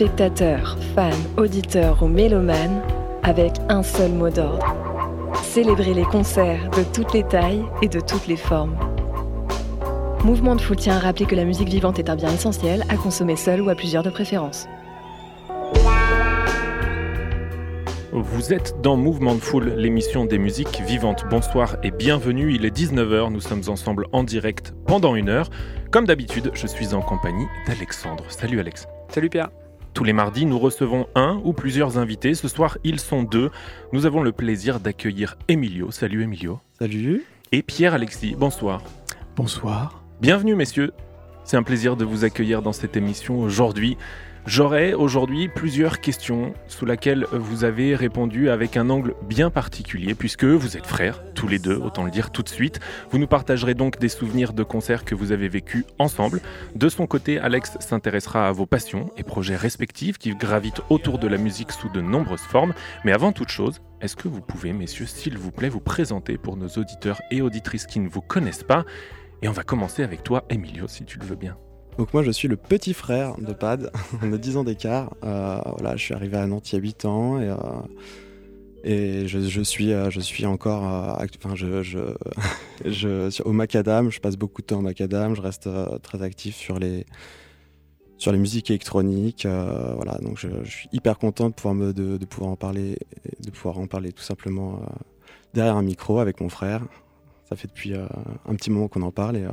spectateurs, fans, auditeurs ou mélomanes avec un seul mot d'ordre. Célébrer les concerts de toutes les tailles et de toutes les formes. Mouvement de Foule tient à rappeler que la musique vivante est un bien essentiel à consommer seul ou à plusieurs de préférence. Vous êtes dans Mouvement de Foule, l'émission des musiques vivantes. Bonsoir et bienvenue, il est 19h, nous sommes ensemble en direct pendant une heure. Comme d'habitude, je suis en compagnie d'Alexandre. Salut Alex. Salut Pierre. Tous les mardis, nous recevons un ou plusieurs invités. Ce soir, ils sont deux. Nous avons le plaisir d'accueillir Emilio. Salut Emilio. Salut. Et Pierre-Alexis. Bonsoir. Bonsoir. Bienvenue messieurs. C'est un plaisir de vous accueillir dans cette émission aujourd'hui. J'aurai aujourd'hui plusieurs questions sous lesquelles vous avez répondu avec un angle bien particulier puisque vous êtes frères, tous les deux, autant le dire tout de suite. Vous nous partagerez donc des souvenirs de concerts que vous avez vécus ensemble. De son côté, Alex s'intéressera à vos passions et projets respectifs qui gravitent autour de la musique sous de nombreuses formes. Mais avant toute chose, est-ce que vous pouvez, messieurs, s'il vous plaît, vous présenter pour nos auditeurs et auditrices qui ne vous connaissent pas? Et on va commencer avec toi, Emilio, si tu le veux bien. Donc moi je suis le petit frère de Pad, on a 10 ans d'écart. Euh, voilà, je suis arrivé à Nantes il y a 8 ans et, euh, et je, suis, euh, je suis encore enfin, je, je, au macadam, je passe beaucoup de temps au macadam, je reste très actif sur les, sur les musiques électroniques. voilà, donc je, suis hyper content de pouvoir, de, pouvoir en parler, de pouvoir en parler tout simplement derrière un micro avec mon frère. Ça fait depuis un petit moment qu'on en parle et,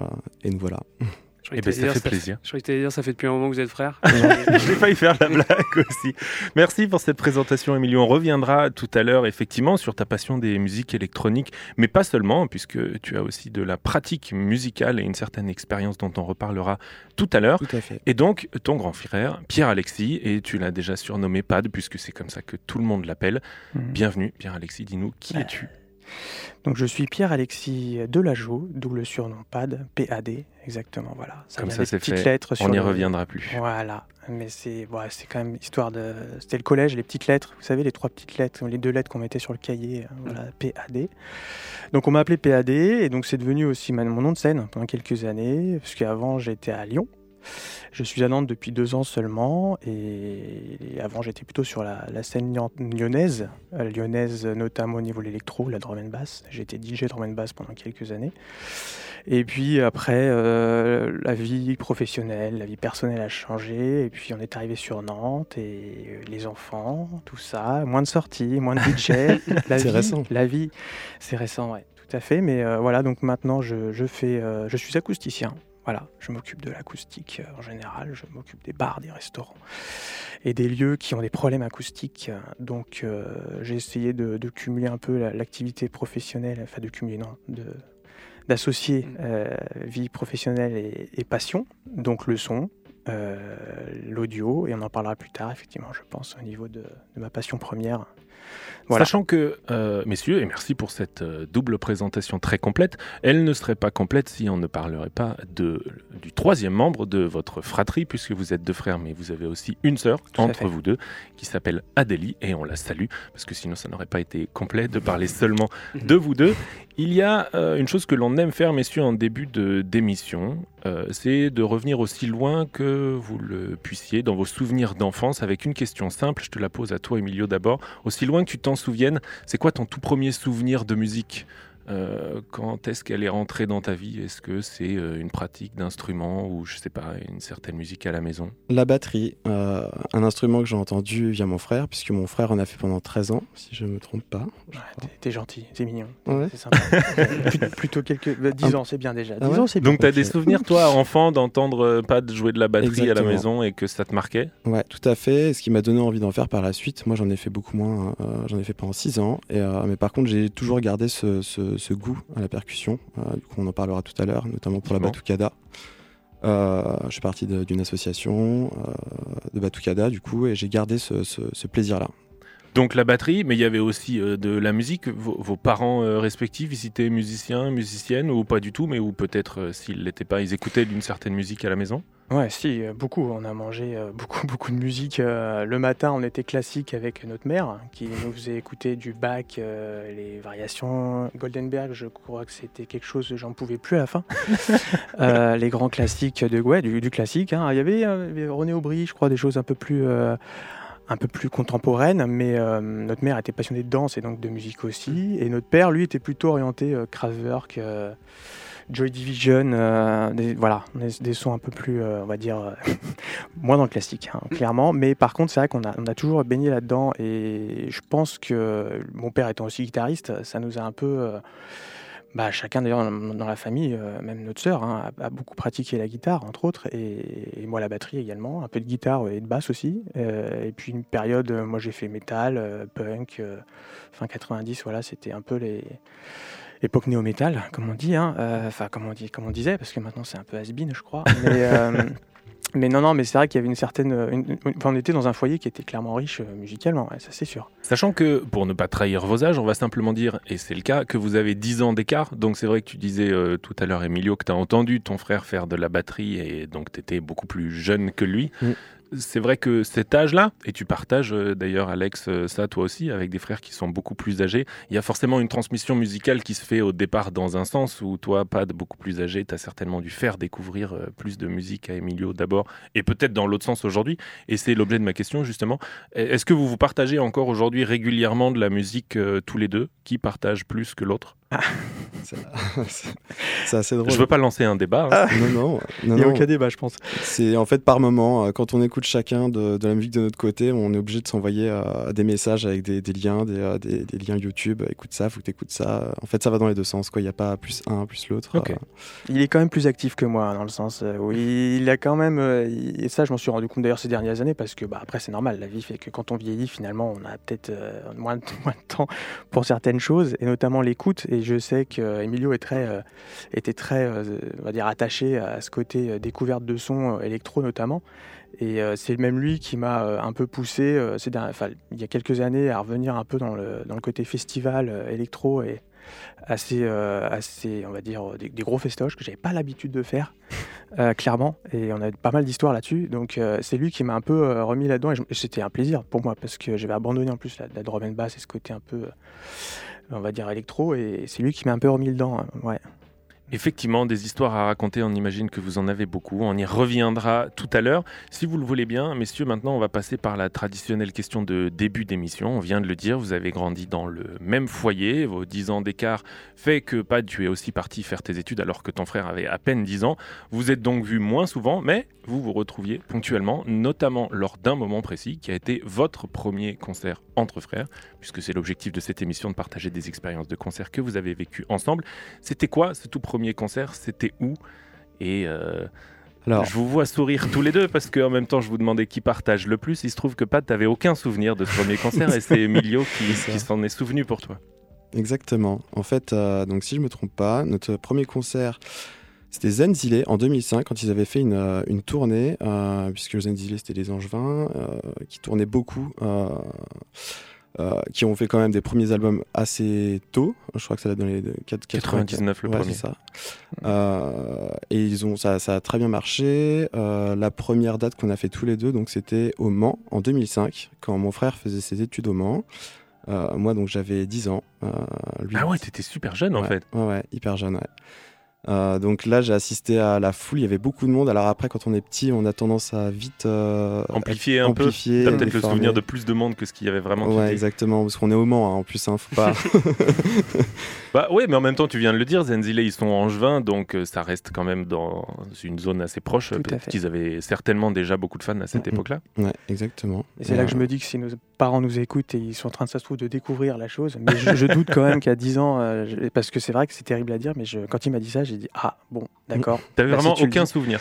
et nous voilà. Eh ben, ça fait plaisir. Je croyais que tu dire ça fait depuis un moment que vous êtes frères. J'ai failli faire la blague aussi. Merci pour cette présentation, Emilio. On reviendra tout à l'heure, effectivement, sur ta passion des musiques électroniques, mais pas seulement, puisque tu as aussi de la pratique musicale et une certaine expérience dont on reparlera tout à l'heure. Et donc, ton grand frère, Pierre-Alexis, et tu l'as déjà surnommé Pad, puisque c'est comme ça que tout le monde l'appelle. Mhm. Bienvenue, Pierre-Alexis. Dis-nous, qui es-tu? Donc je suis Pierre-Alexis Delageau, d'où le surnom PAD, PAD, exactement, voilà. Comme ça c'est fait, lettres on n'y reviendra plus. Voilà, mais c'est voilà, c'est quand même histoire de... C'était le collège, les petites lettres, vous savez, les trois petites lettres, les deux lettres qu'on mettait sur le cahier, euh, voilà, PAD. Donc on m'a appelé PAD, et donc c'est devenu aussi mon nom de scène pendant quelques années, parce qu'avant j'étais à Lyon, je suis à Nantes depuis deux ans seulement et avant j'étais plutôt sur la, scène lyonnaise, euh, lyonnaise notamment au niveau de l'électro, la drum and bass. J'étais DJ drum and bass pendant quelques années. Et puis après, euh, la vie professionnelle, la vie personnelle a changé. Et puis on est arrivé sur Nantes et euh, les enfants, tout ça, moins de sorties, moins de budget. c'est récent. La vie, c'est récent, ouais, tout à fait. Mais voilà, donc maintenant je, je fais, je suis acousticien. Voilà, je m'occupe de l'acoustique euh, en général, je m'occupe des bars, des restaurants et des lieux qui ont des problèmes acoustiques. Donc euh, j'ai essayé de, cumuler un peu l'activité professionnelle, enfin de cumuler, non, d'associer mmh. euh, vie professionnelle et, passion, donc le son, l'audio, et on en parlera plus tard, effectivement, je pense, au niveau de ma passion première, Sachant que, euh, messieurs, et merci pour cette euh, double présentation très complète, elle ne serait pas complète si on ne parlerait pas de, du troisième membre de votre fratrie, puisque vous êtes deux frères, mais vous avez aussi une sœur entre vous deux, qui s'appelle Adélie, et on la salue, parce que sinon ça n'aurait pas été complet de parler seulement de vous deux. Il y a euh, une chose que l'on aime faire, messieurs, en début d'émission, euh, c'est de revenir aussi loin que vous le puissiez dans vos souvenirs d'enfance avec une question simple. Je te la pose à toi, Emilio, d'abord. Aussi loin que tu t'en souviennes, c'est quoi ton tout premier souvenir de musique? Euh, quand est-ce qu'elle est rentrée dans ta vie? Est-ce que c'est euh, une pratique d'instrument ou je sais pas, une certaine musique à la maison? La batterie, euh, un instrument que j'ai entendu via mon frère, puisque mon frère en a fait pendant 13 ans, si je ne me trompe pas. t'es gentil, t'es mignon, c'est sympa. plutôt quelques 10 ans, c'est bien déjà. Ah ans. Donc t'as des souvenirs, toi, enfant, d'entendre pas de jouer de la batterie à la maison et que ça te marquait? Ouais, tout à fait. Ce qui m'a donné envie d'en faire par la suite. Moi, j'en ai fait beaucoup moins. j'en ai fait pendant 6 ans. Et, mais par contre, j'ai toujours gardé ce ce goût à la percussion. Euh, du coup, on en parlera tout à l'heure, notamment pour la batucada. je suis parti d'une association de Batucada, du coup, et j'ai gardé ce plaisir-là. Donc la batterie, mais il y avait aussi euh, de la musique. Vos, parents euh, respectifs, ils étaient musiciens, musiciennes ou pas du tout, mais ou peut-être euh, s'ils l'étaient pas, ils écoutaient d'une certaine musique à la maison? Ouais, si, beaucoup. On a mangé beaucoup, beaucoup de musique. le matin, on était classique avec notre mère, qui nous faisait écouter du Bach, les variations Goldenberg. Je crois que c'était quelque chose, j'en pouvais plus à la fin. les grands classiques de ouais, du, classique. Hein. Il y avait René Aubry, je crois, des choses un peu plus un peu plus contemporaine, mais euh, notre mère était passionnée de danse et donc de musique aussi. Et notre père, lui, était plutôt orienté euh, Kraftwerk, euh, Joy Division, des, voilà, des, sons un peu plus, on va dire, moins dans le classique, hein, clairement. Mais par contre, c'est vrai qu'on a, on a toujours baigné là-dedans et je pense que mon père étant aussi guitariste, ça nous a un peu bah, chacun d'ailleurs dans la famille, euh, même notre sœur, hein, a, beaucoup pratiqué la guitare, entre autres, et, moi la batterie également, un peu de guitare et de basse aussi. Euh, et puis une période, euh, moi j'ai fait métal, punk, fin 90, voilà, c'était un peu les époque néo-métal, comme on dit, hein, enfin comme on dit, comme on disait, parce que maintenant c'est un peu has je crois. Mais, mais non, non, mais c'est vrai qu'il y avait une certaine. on était dans un foyer qui était clairement riche euh, musicalement, ça c'est sûr. Sachant que, pour ne pas trahir vos âges, on va simplement dire, et c'est le cas, que vous avez 10 ans d'écart. Donc c'est vrai que tu disais euh, tout à l'heure, Emilio, que tu as entendu ton frère faire de la batterie et donc tu étais beaucoup plus jeune que lui. Mm c'est vrai que cet âge-là, et tu partages euh, d'ailleurs Alex euh, ça toi aussi avec des frères qui sont beaucoup plus âgés, il y a forcément une transmission musicale qui se fait au départ dans un sens où toi, pas de beaucoup plus âgé, tu as certainement dû faire découvrir euh, plus de musique à Emilio d'abord, et peut-être dans l'autre sens aujourd'hui. Et c'est l'objet de ma question justement. Est-ce que vous vous partagez encore aujourd'hui régulièrement de la musique tous les deux Qui partage plus que l'autre? c'est assez drôle. Je veux pas lancer un débat. Hein. Ah. Non, non, Il n'y a aucun débat, je pense. C'est en fait par moment, euh, quand on écoute chacun de, la musique de notre côté, on est obligé de s'envoyer euh, des messages avec des, liens, euh, des, liens YouTube. Écoute ça, faut que tu écoutes ça. En fait, ça va dans les deux sens. Quoi. Il n'y a pas plus un, plus l'autre. Il est quand même plus actif que moi, dans le sens où il a quand même. et ça, je m'en suis rendu compte d'ailleurs ces dernières années, parce que bah, après, c'est normal. La vie fait que quand on vieillit, finalement, on a peut-être moins, moins de temps pour certaines choses, et notamment l'écoute. Et je sais que euh, Emilio euh, était très, euh, attaché à ce côté découverte de sons électro notamment. Et c'est même lui qui m'a un peu poussé, il y a quelques années, à revenir un peu dans le, côté festival électro et assez, assez, on va dire, des, gros festoches que j'avais pas l'habitude de faire, clairement. Et on a pas mal d'histoires là-dessus. Donc c'est lui qui m'a un peu remis là-dedans. Et, c'était un plaisir pour moi parce que j'avais abandonné en plus la, la drum and bass et ce côté un peu on va dire électro, et c'est lui qui m'a un peu remis le dent. Hein, ouais. Effectivement, des histoires à raconter, on imagine que vous en avez beaucoup. On y reviendra tout à l'heure. Si vous le voulez bien, messieurs, maintenant on va passer par la traditionnelle question de début d'émission. On vient de le dire, vous avez grandi dans le même foyer. Vos 10 ans d'écart fait que, Pat, tu es aussi parti faire tes études alors que ton frère avait à peine 10 ans. Vous êtes donc vu moins souvent, mais vous vous retrouviez ponctuellement, notamment lors d'un moment précis qui a été votre premier concert entre frères, puisque c'est l'objectif de cette émission de partager des expériences de concert que vous avez vécues ensemble. C'était quoi ce tout premier concert, c'était où? Et euh, alors, je vous vois sourire tous les deux parce qu'en même temps, je vous demandais qui partage le plus. Il se trouve que Pat, t'avais aucun souvenir de ce premier concert et c'est Emilio qui, s'en est souvenu pour toi. Exactement. En fait, euh, donc si je me trompe pas, notre premier concert, c'était Zenzile en 2005 quand ils avaient fait une, euh, une tournée, puisque Zenzile c'était des Angevins qui tournaient beaucoup euh, qui ont fait quand même des premiers albums assez tôt. Je crois que ça a donné 99 le premier. Ça. Euh, et ils ont, ça, ça, a très bien marché. Euh, la première date qu'on a fait tous les deux, donc c'était au Mans en 2005, quand mon frère faisait ses études au Mans. moi, donc j'avais 10 ans. Lui, ah ouais, t'étais super jeune en fait. Ouais, ouais, hyper jeune, ouais. Euh, donc là, j'ai assisté à la foule. Il y avait beaucoup de monde. Alors après, quand on est petit, on a tendance à vite euh, amplifier un peu. T'as peut-être le souvenir de plus de monde que ce qu'il y avait vraiment. Ouais, exactement. Parce qu'on est au Mans, hein, en plus. Hein, faut pas. bah ouais, mais en même temps, tu viens de le dire. Zenzile, ils sont angevins, donc euh, ça reste quand même dans une zone assez proche. Peut-être qu'ils avaient certainement déjà beaucoup de fans à cette mm, époque-là. Ouais, exactement. Et c'est là que je me dis que si nos parents nous écoutent et ils sont en train, ça se trouve, de découvrir la chose, mais je, doute quand même qu'à 10 ans, parce que c'est vrai que c'est terrible à dire, mais je, quand il m'a dit ça, j'ai dit ah bon d'accord. T'avais bah, vraiment aucun souvenir.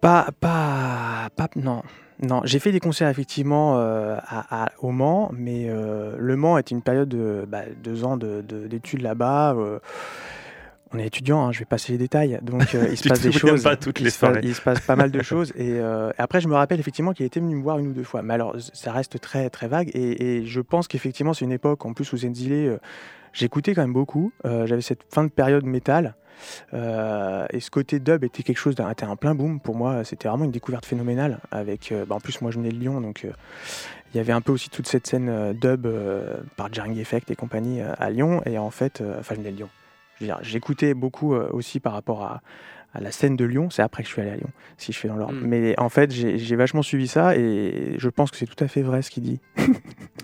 Pas pas pas non. Non, j'ai fait des concerts effectivement euh, à, au Mans, mais euh, le Mans est une période de bah, deux ans d'études là-bas. On est étudiant, hein, je vais passer les détails, donc euh, il se passe des choses. pas toutes il, se passe, il se passe pas mal de choses. Et euh, après, je me rappelle effectivement qu'il était venu me voir une ou deux fois. Mais alors, ça reste très très vague. Et, et je pense qu'effectivement, c'est une époque, en plus, où Zenzile, euh, j'écoutais quand même beaucoup. J'avais cette fin de période métal. Et ce côté dub était quelque chose d'un un plein boom pour moi. C'était vraiment une découverte phénoménale. Avec, bah, en plus, moi, je venais de Lyon, donc il y avait un peu aussi toute cette scène dub par Jarring Effect et compagnie à Lyon. Et en fait, enfin, je venais de Lyon. J'écoutais beaucoup euh, aussi par rapport à, à la scène de Lyon. C'est après que je suis allé à Lyon, si je fais dans l'ordre. Mm. Mais en fait, j'ai j'ai vachement suivi ça et je pense que c'est tout à fait vrai ce qu'il dit.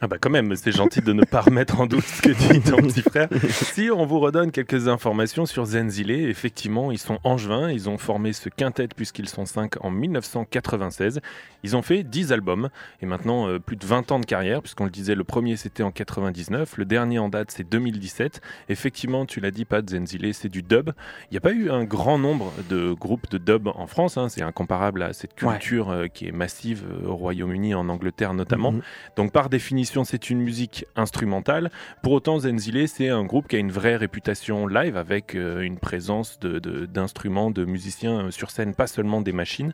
Ah bah quand même, c'est gentil de ne pas remettre en doute ce que dit ton petit frère. Si on vous redonne quelques informations sur Zenzile, effectivement, ils sont angevins, ils ont formé ce quintet puisqu'ils sont cinq en 1996. Ils ont fait 10 albums et maintenant euh, plus de 20 ans de carrière, puisqu'on le disait, le premier c'était en 99, le dernier en date c'est 2017. Effectivement, tu l'as dit, pas Zenzile, c'est du dub. Il n'y a pas eu un grand nombre de groupes de dub en France, hein, c'est incomparable à cette Ouais. culture euh, qui est massive euh, au Royaume-Uni, en Angleterre notamment. Mhm. Donc par définition, c'est une musique instrumentale. Pour autant, Zenzile, c'est un groupe qui a une vraie réputation live avec euh, une présence de- de- d'instruments, de, musiciens sur scène, pas seulement des machines.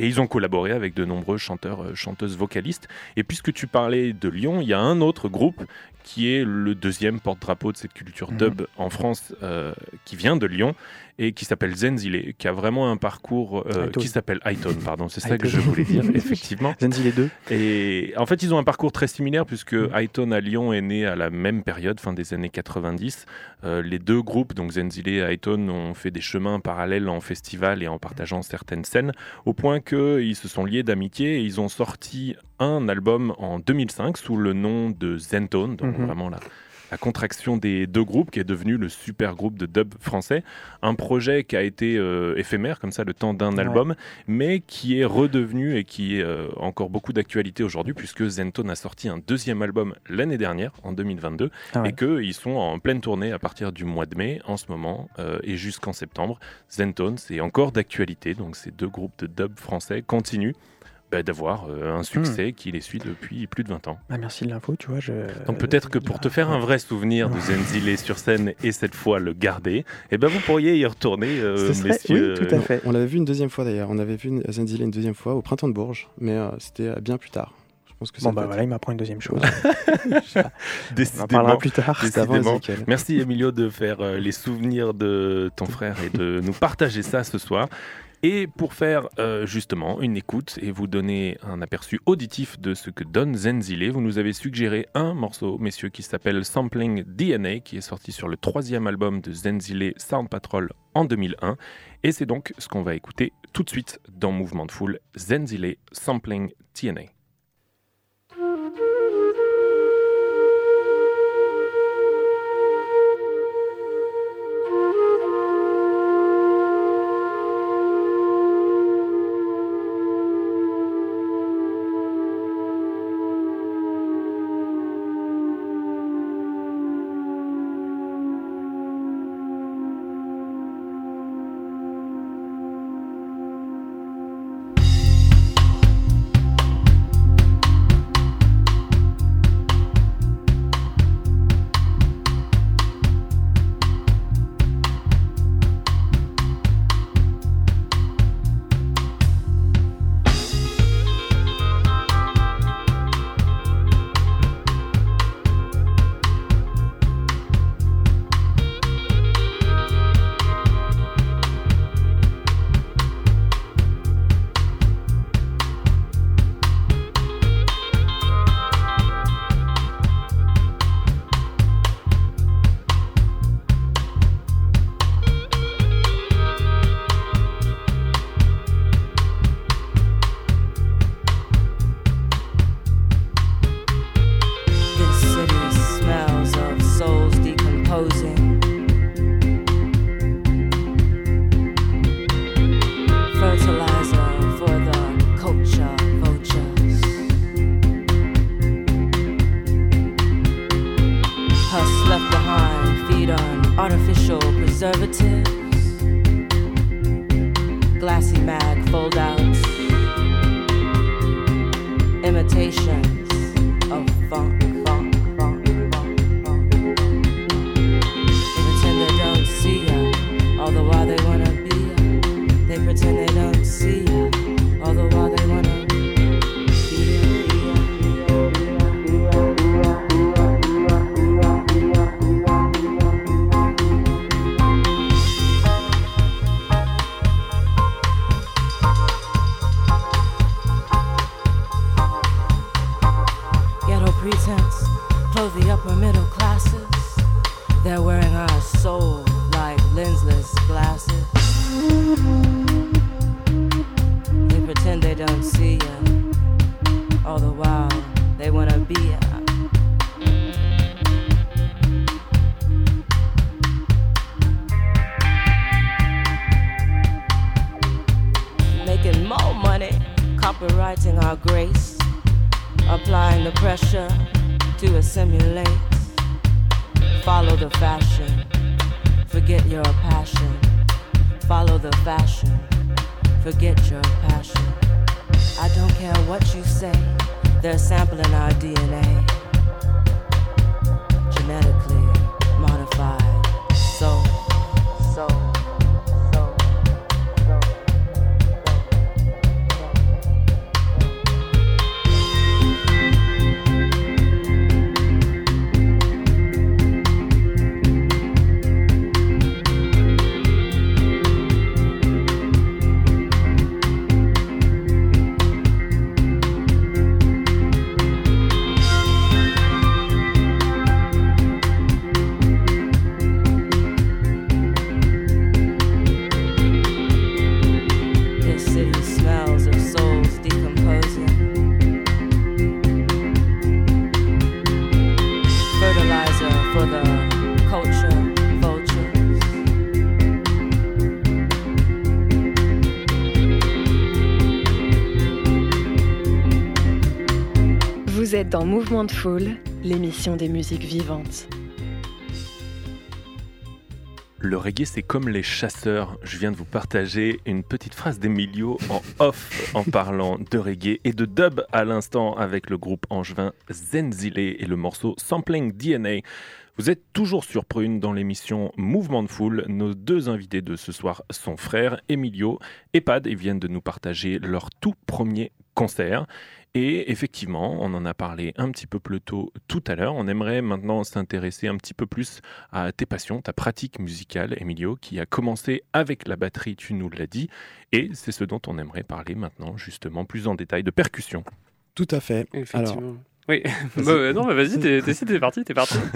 Et ils ont collaboré avec de nombreux chanteurs, chanteuses, vocalistes. Et puisque tu parlais de Lyon, il y a un autre groupe qui est le deuxième porte-drapeau de cette culture Mhm. dub en France, euh, qui vient de Lyon et qui s'appelle Zenzile, qui a vraiment un parcours euh, qui s'appelle Hytone, pardon, c'est ça que je voulais dire, effectivement. Zenzile 2. Et en fait, ils ont un parcours très similaire puisque Mm. Highton à Lyon est né à la même période, fin des années 90. Euh, les deux groupes, donc Zenzile et Highton, ont fait des chemins parallèles en festival et en partageant certaines scènes, au point qu'ils se sont liés d'amitié et ils ont sorti un album en 2005 sous le nom de Zentone, donc Mhm. vraiment la, la contraction des deux groupes qui est devenu le super groupe de dub français. Un projet qui a été euh, éphémère, comme ça, le temps d'un Ouais. album, mais qui est redevenu et qui est euh, encore beaucoup d'actualité aujourd'hui, puisque Zentone a sorti un deuxième album l'année dernière, en 2022, Ah ouais. et qu'ils sont en pleine tournée à partir du mois de mai en ce moment euh, et jusqu'en septembre. Zentone, c'est encore d'actualité, donc ces deux groupes de dub français continuent bah, d'avoir euh, un succès qui les suit depuis plus de 20 ans. Ah, merci de l'info, tu vois. Je... Donc peut-être que pour te faire un vrai souvenir de Zenzile sur scène et cette fois le garder, eh ben vous pourriez y retourner, euh, Ce serait- messieurs. oui, tout à fait. On l'avait vu une deuxième fois d'ailleurs. On avait vu une- Zenzile une deuxième fois au printemps de Bourges, mais euh, c'était euh, bien plus tard. Je pense que Bon, bah voilà, il m'apprend une deuxième chose. On en parlera plus tard. Avant. Merci Emilio de faire euh, les souvenirs de ton frère et de nous partager ça ce soir. Et pour faire euh, justement une écoute et vous donner un aperçu auditif de ce que donne Zenzile, vous nous avez suggéré un morceau, messieurs, qui s'appelle Sampling DNA, qui est sorti sur le troisième album de Zenzile Sound Patrol en 2001. Et c'est donc ce qu'on va écouter tout de suite dans Mouvement de Foule, Zenzile Sampling TNA. Dans Mouvement de Foule, l'émission des musiques vivantes. Le reggae, c'est comme les chasseurs. Je viens de vous partager une petite phrase d'Emilio en off en parlant de reggae et de dub à l'instant avec le groupe angevin Zenzile et le morceau Sampling DNA. Vous êtes toujours sur Prune dans l'émission Mouvement de Foule. Nos deux invités de ce soir sont frères Emilio et Pad et viennent de nous partager leur tout premier concert. Et effectivement, on en a parlé un petit peu plus tôt tout à l'heure. On aimerait maintenant s'intéresser un petit peu plus à tes passions, ta pratique musicale, Emilio, qui a commencé avec la batterie, tu nous l'as dit. Et c'est ce dont on aimerait parler maintenant, justement, plus en détail, de percussion. Tout à fait. Effectivement. Oui, bah, non, mais vas-y, t'es t'es- t'es parti, t'es parti.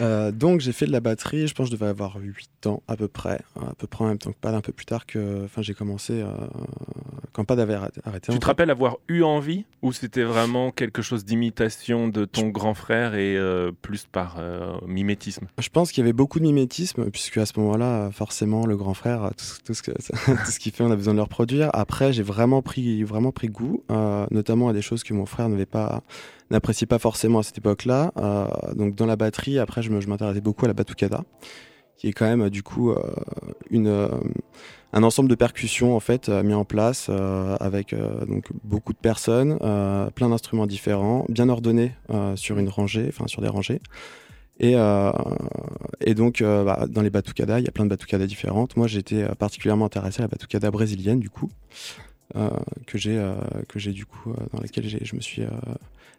Euh, donc j'ai fait de la batterie, je pense que je devais avoir 8 ans à peu près, à peu près en même temps que Pad, un peu plus tard que... Enfin j'ai commencé euh, quand Pad avait arrêté. Tu te fait. rappelles avoir eu envie ou c'était vraiment quelque chose d'imitation de ton grand frère et euh, plus par euh, mimétisme? Je pense qu'il y avait beaucoup de mimétisme, puisque à ce moment-là, forcément, le grand frère, tout, ce- tout ce que- tout ce qu'il fait, on a besoin de le reproduire. Après, j'ai vraiment pris, vraiment pris goût, euh, notamment à des choses que mon frère n'avait pas, n'appréciait pas forcément à cette époque-là. Euh, donc, dans la batterie, après, je m'intéressais beaucoup à la batucada, qui est quand même, euh, du coup, euh, une, un ensemble de percussions, en fait, mis en place avec donc, beaucoup de personnes, plein d'instruments différents, bien ordonnés sur une rangée, enfin, sur des rangées. Et, et donc, bah, dans les batucadas, il y a plein de batucadas différentes. Moi, j'étais particulièrement intéressé à la batucada brésilienne, du coup, que j'ai, du coup, dans laquelle je me suis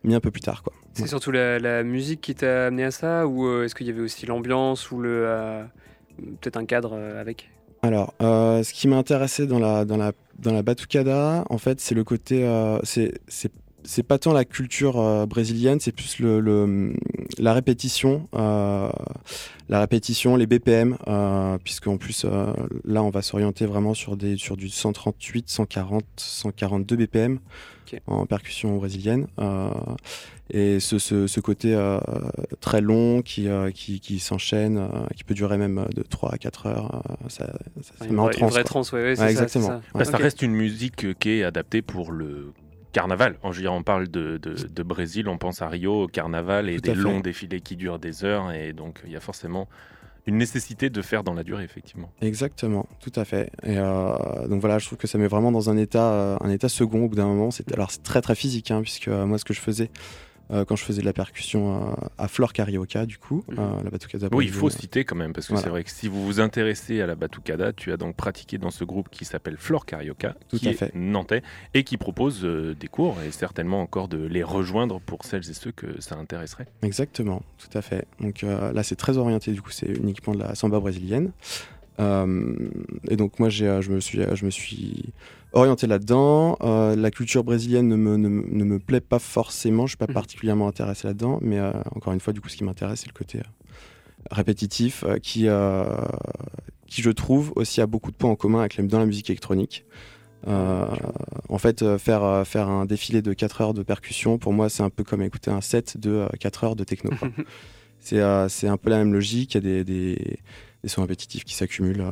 mis un peu plus tard, quoi. C'est surtout la, la musique qui t'a amené à ça ou euh, est-ce qu'il y avait aussi l'ambiance ou le euh, peut-être un cadre euh, avec? Alors, ce qui m'a intéressé dans la, dans la, dans la batucada, en fait, c'est le côté. c'est, c'est, pas tant la culture euh, brésilienne, c'est plus le, le- la répétition, euh, la répétition, les BPM, euh, puisqu'en plus, euh, là, on va s'orienter vraiment sur, des, sur du 138, 140, 142 BPM en percussion brésilienne. euh, et ce, ce, ce côté euh, très long qui, euh, qui, qui s'enchaîne, euh, qui peut durer même de 3 à 4 heures, euh, ça, ça, ça Une met en transe, ouais, ouais, c'est Ouais, ça, exactement. ça. Ouais. Bah, Ça Ok. reste une musique qui est adaptée pour le carnaval. En, on parle de, de- de Brésil, on pense à Rio, au carnaval et des fait. longs défilés qui durent des heures. Et donc, il y a forcément une nécessité de faire dans la durée, effectivement. Exactement, tout à fait. Et euh, donc voilà, je trouve que ça met vraiment dans un état, euh, un état second au bout d'un moment. C'est, alors c'est très très physique, hein, puisque euh, moi ce que je faisais, euh, quand je faisais de la percussion euh, à Flore Carioca, du coup, Mhm. euh, la batucada. Oui, il faut citer quand même, parce que Voilà. c'est vrai que si vous vous intéressez à la batucada, tu as donc pratiqué dans ce groupe qui s'appelle Flore Carioca, Tout qui à est fait. nantais, et qui propose euh, des cours, et certainement encore de les rejoindre pour celles et ceux que ça intéresserait. Exactement, tout à fait. Donc euh, là, c'est très orienté, du coup, c'est uniquement de la samba brésilienne. Et donc moi, je, me suis, je me suis orienté là-dedans. Euh, la culture brésilienne ne me, ne, ne me plaît pas forcément, je suis pas Mhm. particulièrement intéressé là-dedans, mais euh, encore une fois, du coup, ce qui m'intéresse, c'est le côté euh, répétitif qui, qui, je trouve, aussi a beaucoup de points en commun avec la, dans la musique électronique. En fait, faire, faire un défilé de 4 heures de percussion, pour moi, c'est un peu comme écouter un set de euh, 4 heures de techno. quoi. c'est un peu la même logique. Il y a des, des, des sons répétitifs qui s'accumulent,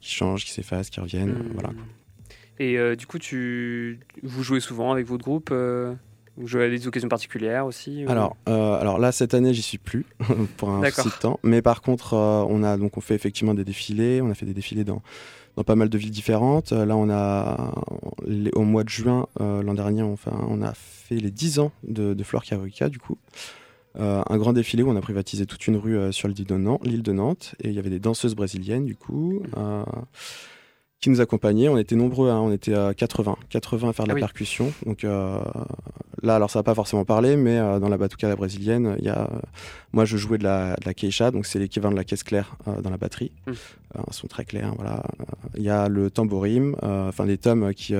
qui changent, qui s'effacent, qui reviennent. Mhm. Voilà. Et euh, du coup, tu... vous jouez souvent avec votre groupe euh, Vous jouez à des occasions particulières aussi ou- Alors, euh, alors là, cette année, j'y suis plus pour un de temps. Mais par contre, euh, on a donc on fait effectivement des défilés. On a fait des défilés dans dans pas mal de villes différentes. Euh, là, on a les- au mois de juin euh, l'an dernier, enfin, on a fait les 10 ans de, de Flore du coup. Euh, un grand défilé où on a privatisé toute une rue euh, sur l'île de, Nan- l'île de Nantes et il y avait des danseuses brésiliennes du coup euh, qui nous accompagnaient. On était nombreux, hein, on était à 80, 80 à faire de Ah la oui. percussion. Donc euh, là, alors ça va pas forcément parler, mais euh, dans la batucada brésilienne, il y a, euh, moi je jouais de la, de la queixa, donc c'est l'équivalent de la caisse claire euh, dans la batterie. Mm. Euh, un son très clair, voilà. Euh, Il y a le tambourim, enfin des tomes qui,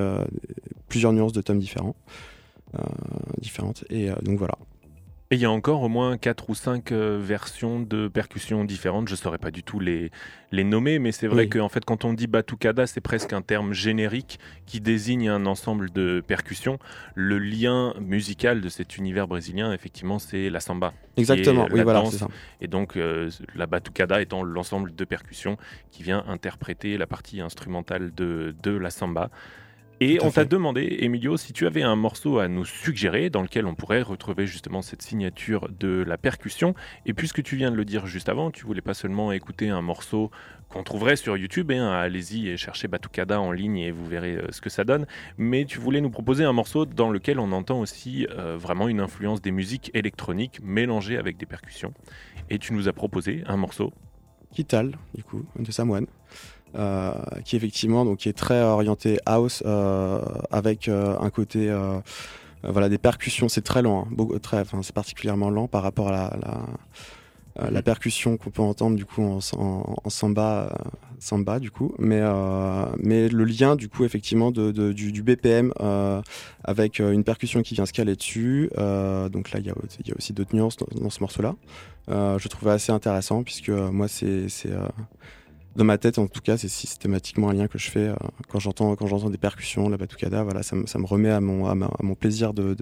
plusieurs nuances de tomes différents, différentes. Et donc voilà. Et il y a encore au moins 4 ou 5 versions de percussions différentes. Je ne saurais pas du tout les, les nommer, mais c'est vrai Oui. que en fait, quand on dit batucada, c'est presque un terme générique qui désigne un ensemble de percussions. Le lien musical de cet univers brésilien, effectivement, c'est la samba. Exactement, oui, la voilà, danse. c'est ça. Et donc, euh, la batucada étant l'ensemble de percussions qui vient interpréter la partie instrumentale de, de la samba. Et on t'a demandé, Emilio, si tu avais un morceau à nous suggérer dans lequel on pourrait retrouver justement cette signature de la percussion. Et puisque tu viens de le dire juste avant, tu voulais pas seulement écouter un morceau qu'on trouverait sur YouTube, hein, allez-y et cherchez Batucada en ligne et vous verrez euh, ce que ça donne, mais tu voulais nous proposer un morceau dans lequel on entend aussi euh, vraiment une influence des musiques électroniques mélangées avec des percussions. Et tu nous as proposé un morceau Kital, du coup, de Samoan, euh, qui effectivement donc, est très orienté house, euh, avec euh, un côté, voilà, des percussions. C'est très lent, hein, beaucoup- c'est particulièrement lent par rapport à la, percussion qu'on peut entendre du coup en, samba, samba du coup. Mais, mais le lien du coup effectivement du, BPM avec une percussion qui vient se caler dessus. donc là il y a, aussi d'autres nuances dans, ce morceau-là. Euh, je trouvais assez intéressant puisque moi c'est dans ma tête en tout cas c'est systématiquement un lien que je fais euh, quand j'entends quand j'entends des percussions la batucada voilà ça, ça me remet à mon mon plaisir de-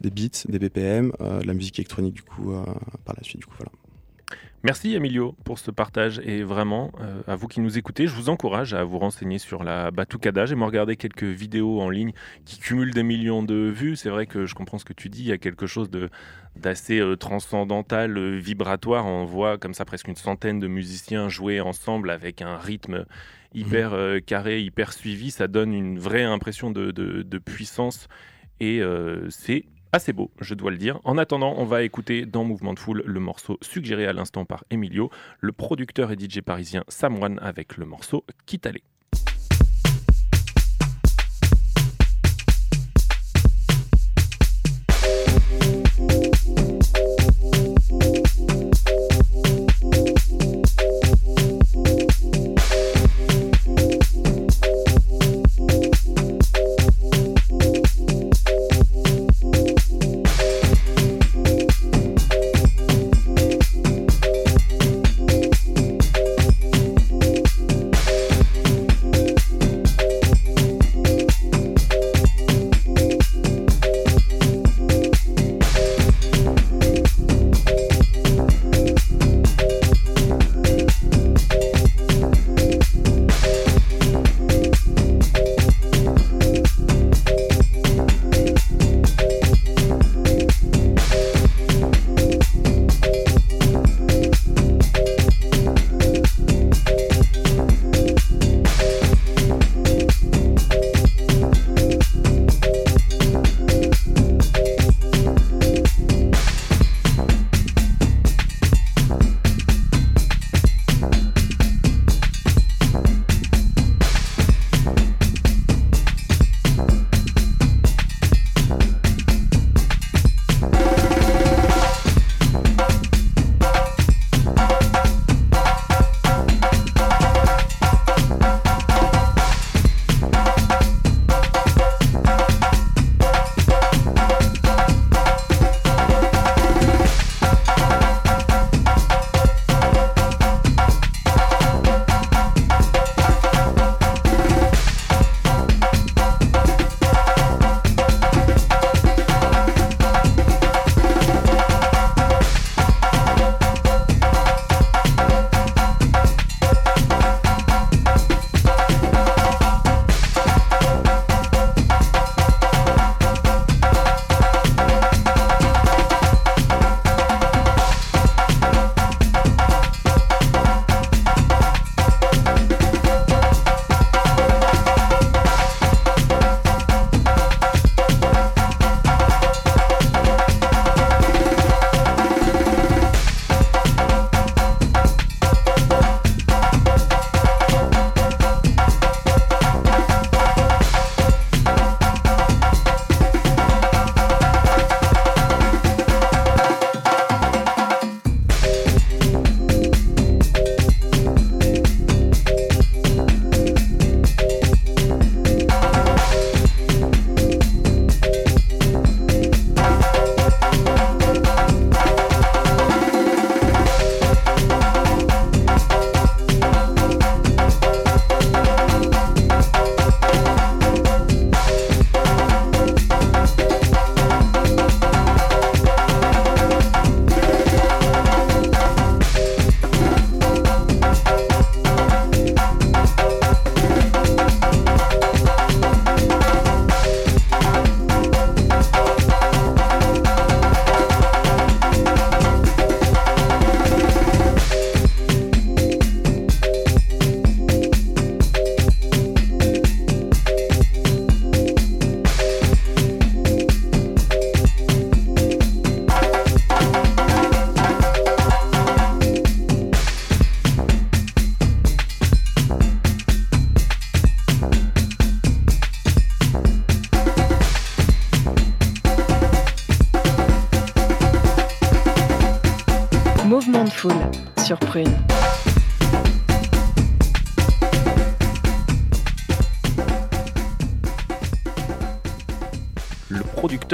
des beats des BPM euh, de la musique électronique du coup euh, par la suite du coup voilà Merci Emilio pour ce partage et vraiment euh, à vous qui nous écoutez, je vous encourage à vous renseigner sur la batucada. J'ai regardé quelques vidéos en ligne qui cumulent des millions de vues. C'est vrai que je comprends ce que tu dis, il y a quelque chose de d'assez euh, transcendantal, euh, vibratoire. On voit comme ça presque une centaine de musiciens jouer ensemble avec un rythme hyper euh, carré, hyper suivi. Ça donne une vraie impression de, de- de puissance et c'est assez beau, je dois le dire. En attendant, on va écouter dans Mouvement de Foule le morceau suggéré à l'instant par Emilio, le producteur et DJ parisien Sam One avec le morceau Quitte.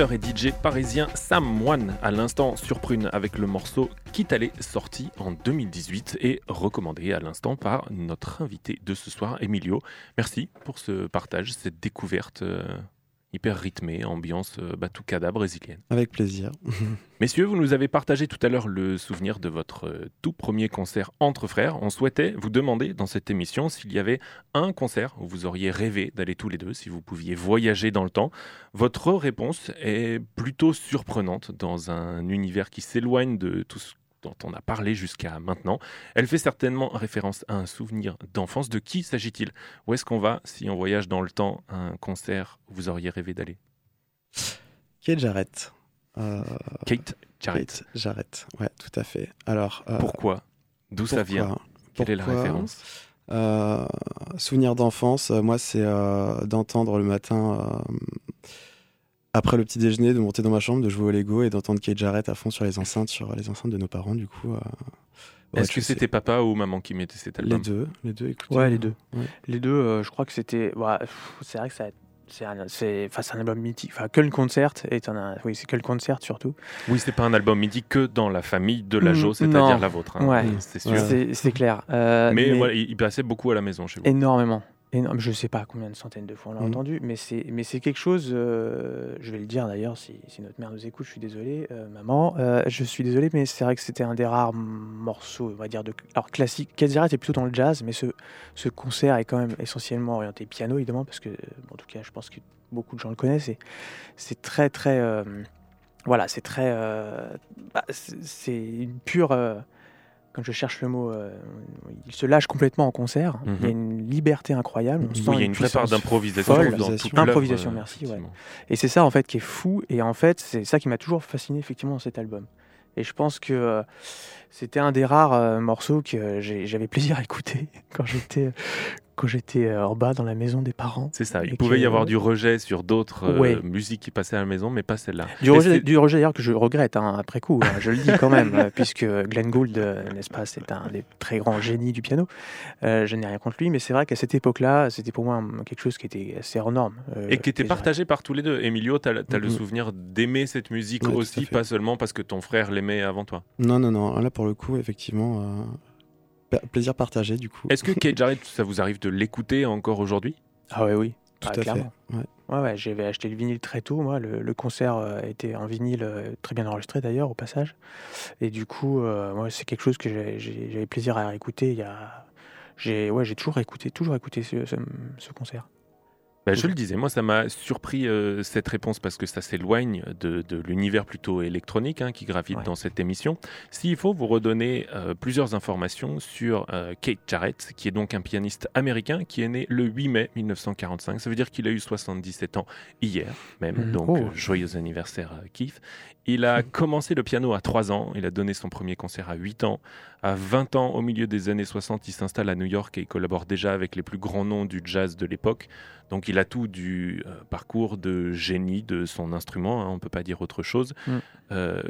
Et DJ parisien Sam Moine à l'instant sur Prune avec le morceau aller sorti en 2018 et recommandé à l'instant par notre invité de ce soir, Emilio. Merci pour ce partage, cette découverte euh, hyper rythmée, ambiance euh, batucada brésilienne. Avec plaisir. Messieurs, vous nous avez partagé tout à l'heure le souvenir de votre euh, tout premier concert entre frères. On souhaitait vous demander dans cette émission s'il y avait un concert où vous auriez rêvé d'aller tous les deux, si vous pouviez voyager dans le temps. Votre réponse est plutôt surprenante dans un univers qui s'éloigne de tout ce dont on a parlé jusqu'à maintenant. Elle fait certainement référence à un souvenir d'enfance. De qui s'agit-il? Où est-ce qu'on va si on voyage dans le temps à un concert où vous auriez rêvé d'aller? Kate Jarrett. Euh, Kate Jarrett. Kate Jarrett, ouais, tout à fait. Alors, euh, Pourquoi? D'où ça vient? Quelle est la référence? Euh, souvenir d'enfance, euh, moi, c'est d'entendre le matin, après le petit déjeuner, de monter dans ma chambre, de jouer au Lego et d'entendre Kate Jarrett à fond sur les enceintes, sur les enceintes de nos parents. Du coup, euh, ouais, Est-ce que c'était papa ou maman qui mettait cet les album deux, les deux. écoutez. Ouais, les deux. Ouais. Les deux, euh, je crois que c'était. ouais, pff, c'est vrai que ça. C'est un, album mythique. Enfin, Köln Concert est un. Oui, c'est Köln Concert surtout. Oui, c'est pas un album mythique que dans la famille de la Mm, Jo, c'est-à-dire la vôtre. hein. Ouais. C'est sûr. C'est, clair. Euh, Mais, il il passait beaucoup à la maison chez vous. Énormément. Énorme. Je sais pas combien de centaines de fois on l'a Mhm. entendu, mais c'est, mais c'est quelque chose. euh, je vais le dire d'ailleurs, si, si notre mère nous écoute, je suis désolé, euh, maman. euh, je suis désolé, mais c'est vrai que c'était un des rares morceaux, on va dire, de. Alors classique. Kazira était plutôt dans le jazz, mais ce, ce concert est quand même essentiellement orienté piano, évidemment, parce que, en tout cas, je pense que beaucoup de gens le connaissent. Et c'est très, très. voilà, c'est très. bah, c'est une pure. Quand je cherche le mot, euh, il se lâche complètement en concert. Il y a une liberté incroyable. On Mhm. sent Oui, il y a une vraie part d'improvisation Improvisation. Improvisation, merci, ouais. Et c'est ça en fait qui est fou. Et en fait, c'est ça qui m'a toujours fasciné effectivement dans cet album. Et je pense que euh, c'était un des rares euh, morceaux que j'avais plaisir à écouter quand j'étais quand j'étais euh, en bas dans la maison des parents. C'est ça, il pouvait y avoir du rejet sur d'autres euh, musiques qui passaient à la maison, mais pas celle-là. Du Et rejet, du rejet d'ailleurs que je regrette hein, après coup, hein, je le dis quand même, euh, puisque Glenn Gould, euh, n'est-ce pas, c'est un des très grands génies du piano. Euh, je n'ai rien contre lui, mais c'est vrai qu'à cette époque-là, c'était pour moi quelque chose qui était assez hors norme. euh, Et qui était partagé par tous les deux. Emilio, tu as, le souvenir d'aimer cette musique Ouais, aussi, pas seulement parce que ton frère l'aimait avant toi? Non, non, non. Là, pour le coup, effectivement, euh, plaisir partagé, du coup. Est-ce que Kate Jarrett, ça vous arrive de l'écouter encore aujourd'hui? Ah ouais, oui. Tout Ah, à fait. clairement. Ouais. Ouais, ouais, j'avais acheté le vinyle très tôt, moi. Le, le concert euh, était en vinyle, euh, très bien enregistré d'ailleurs, au passage. Et du coup, euh, moi, c'est quelque chose que j'avais plaisir à écouter. Il y a... J'ai ouais, j'ai toujours écouté, toujours écouté ce, ce- ce concert. Bah, je le disais, moi ça m'a surpris euh, cette réponse parce que ça s'éloigne de, de l'univers plutôt électronique hein, qui gravite Ouais. dans cette émission. S'il faut vous redonner euh, plusieurs informations sur euh, Kate Jarrett, qui est donc un pianiste américain qui est né le 8 mai 1945, ça veut dire qu'il a eu 77 ans hier même, Mhm. donc Oh. joyeux anniversaire Keith. Il a commencé le piano à 3 ans, il a donné son premier concert à 8 ans. À 20 ans, au milieu des années 60, il s'installe à New York et il collabore déjà avec les plus grands noms du jazz de l'époque. Donc il a tout du euh, parcours de génie de son instrument, hein, on ne peut pas dire autre chose. Mm. Euh,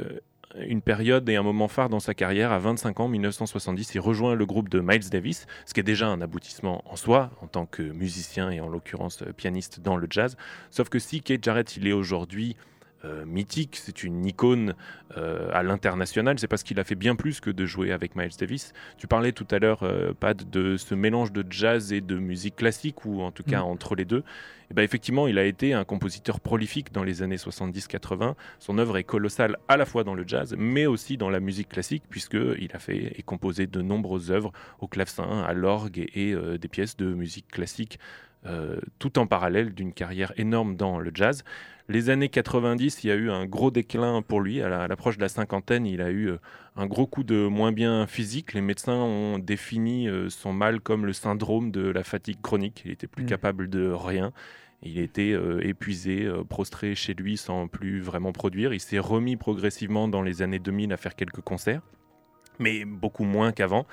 une période et un moment phare dans sa carrière, à 25 ans, 1970, il rejoint le groupe de Miles Davis, ce qui est déjà un aboutissement en soi, en tant que musicien et en l'occurrence pianiste dans le jazz. Sauf que si Kate Jarrett, il est aujourd'hui euh, mythique, c'est une icône euh, à l'international, c'est parce qu'il a fait bien plus que de jouer avec Miles Davis. Tu parlais tout à l'heure, euh, Pat, de ce mélange de jazz et de musique classique, ou en tout cas Mm. entre les deux. Et ben effectivement, il a été un compositeur prolifique dans les années 70-80. Son œuvre est colossale à la fois dans le jazz, mais aussi dans la musique classique, puisqu'il a fait et composé de nombreuses œuvres au clavecin, à l'orgue et, et, euh, des pièces de musique classique, euh, tout en parallèle d'une carrière énorme dans le jazz. Les années 90, il y a eu un gros déclin pour lui. À la- à l'approche de la cinquantaine, il a eu euh, un gros coup de moins bien physique. Les médecins ont défini euh, son mal comme le syndrome de la fatigue chronique. Il était plus Mm. capable de rien. Il était euh, épuisé, euh, prostré chez lui sans plus vraiment produire. Il s'est remis progressivement dans les années 2000 à faire quelques concerts, mais beaucoup moins qu'avant.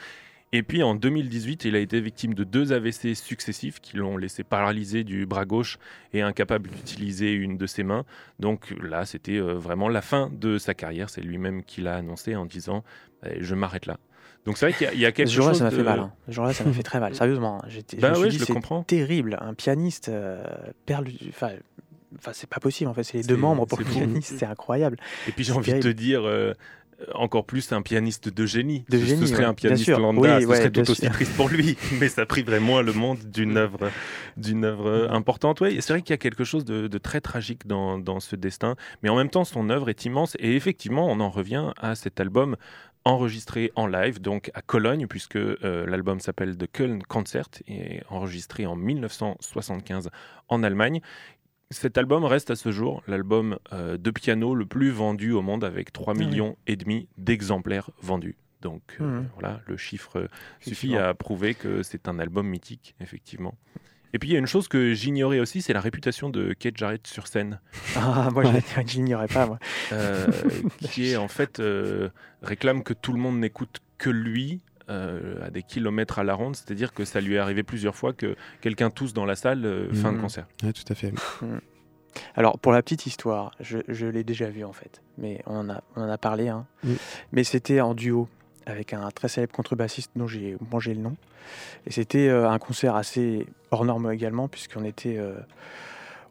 Et puis en 2018, il a été victime de deux AVC successifs qui l'ont laissé paralysé du bras gauche et incapable d'utiliser une de ses mains. Donc là, c'était euh, vraiment la fin de sa carrière. C'est lui-même qui l'a annoncé en disant eh, Je m'arrête là. Donc c'est vrai qu'il y, a quelque Ce jour-là, chose. ça m'a fait mal. hein. Ce jour-là, ça m'a fait très mal. Sérieusement, hein. j'étais. Bah ouais, c'est. Terrible. Un pianiste euh, perd Enfin, enfin, c'est pas possible. En fait, c'est les deux membres pour le pianiste. C'est incroyable. Et puis j'ai envie de te dire. euh, encore plus un pianiste de génie. De ce, ce génie, serait ouais, un pianiste lambda, Oui, ce ouais, serait tout aussi sûr. triste pour lui, mais ça priverait moins le monde d'une œuvre, d'une œuvre importante. Ouais, c'est vrai qu'il y a quelque chose de, de très tragique dans, dans ce destin, mais en même temps, son œuvre est immense. Et effectivement, on en revient à cet album enregistré en live, donc à Cologne, puisque euh, l'album s'appelle The Köln Concert et enregistré en 1975 en Allemagne. Cet album reste à ce jour l'album euh, de piano le plus vendu au monde avec 3 Ah millions et demi d'exemplaires vendus. Donc euh, Mhm. voilà, le chiffre suffit à prouver que c'est un album mythique, effectivement. Et puis il y a une chose que j'ignorais aussi, c'est la réputation de Kate Jarrett sur scène, Ah, moi, je l'ignorais pas. Moi. euh, qui est en fait réclame que tout le monde n'écoute que lui euh, à des kilomètres à la ronde, c'est-à-dire que ça lui est arrivé plusieurs fois que quelqu'un tousse dans la salle euh, fin de Mhm. concert. Ouais, tout à fait. Alors, pour la petite histoire, je, je l'ai déjà vu en fait, mais on en a, on en a parlé. hein. Mais c'était en duo avec un très célèbre contrebassiste dont j'ai mangé le nom. Et c'était euh, un concert assez hors norme également, puisqu'on était, euh,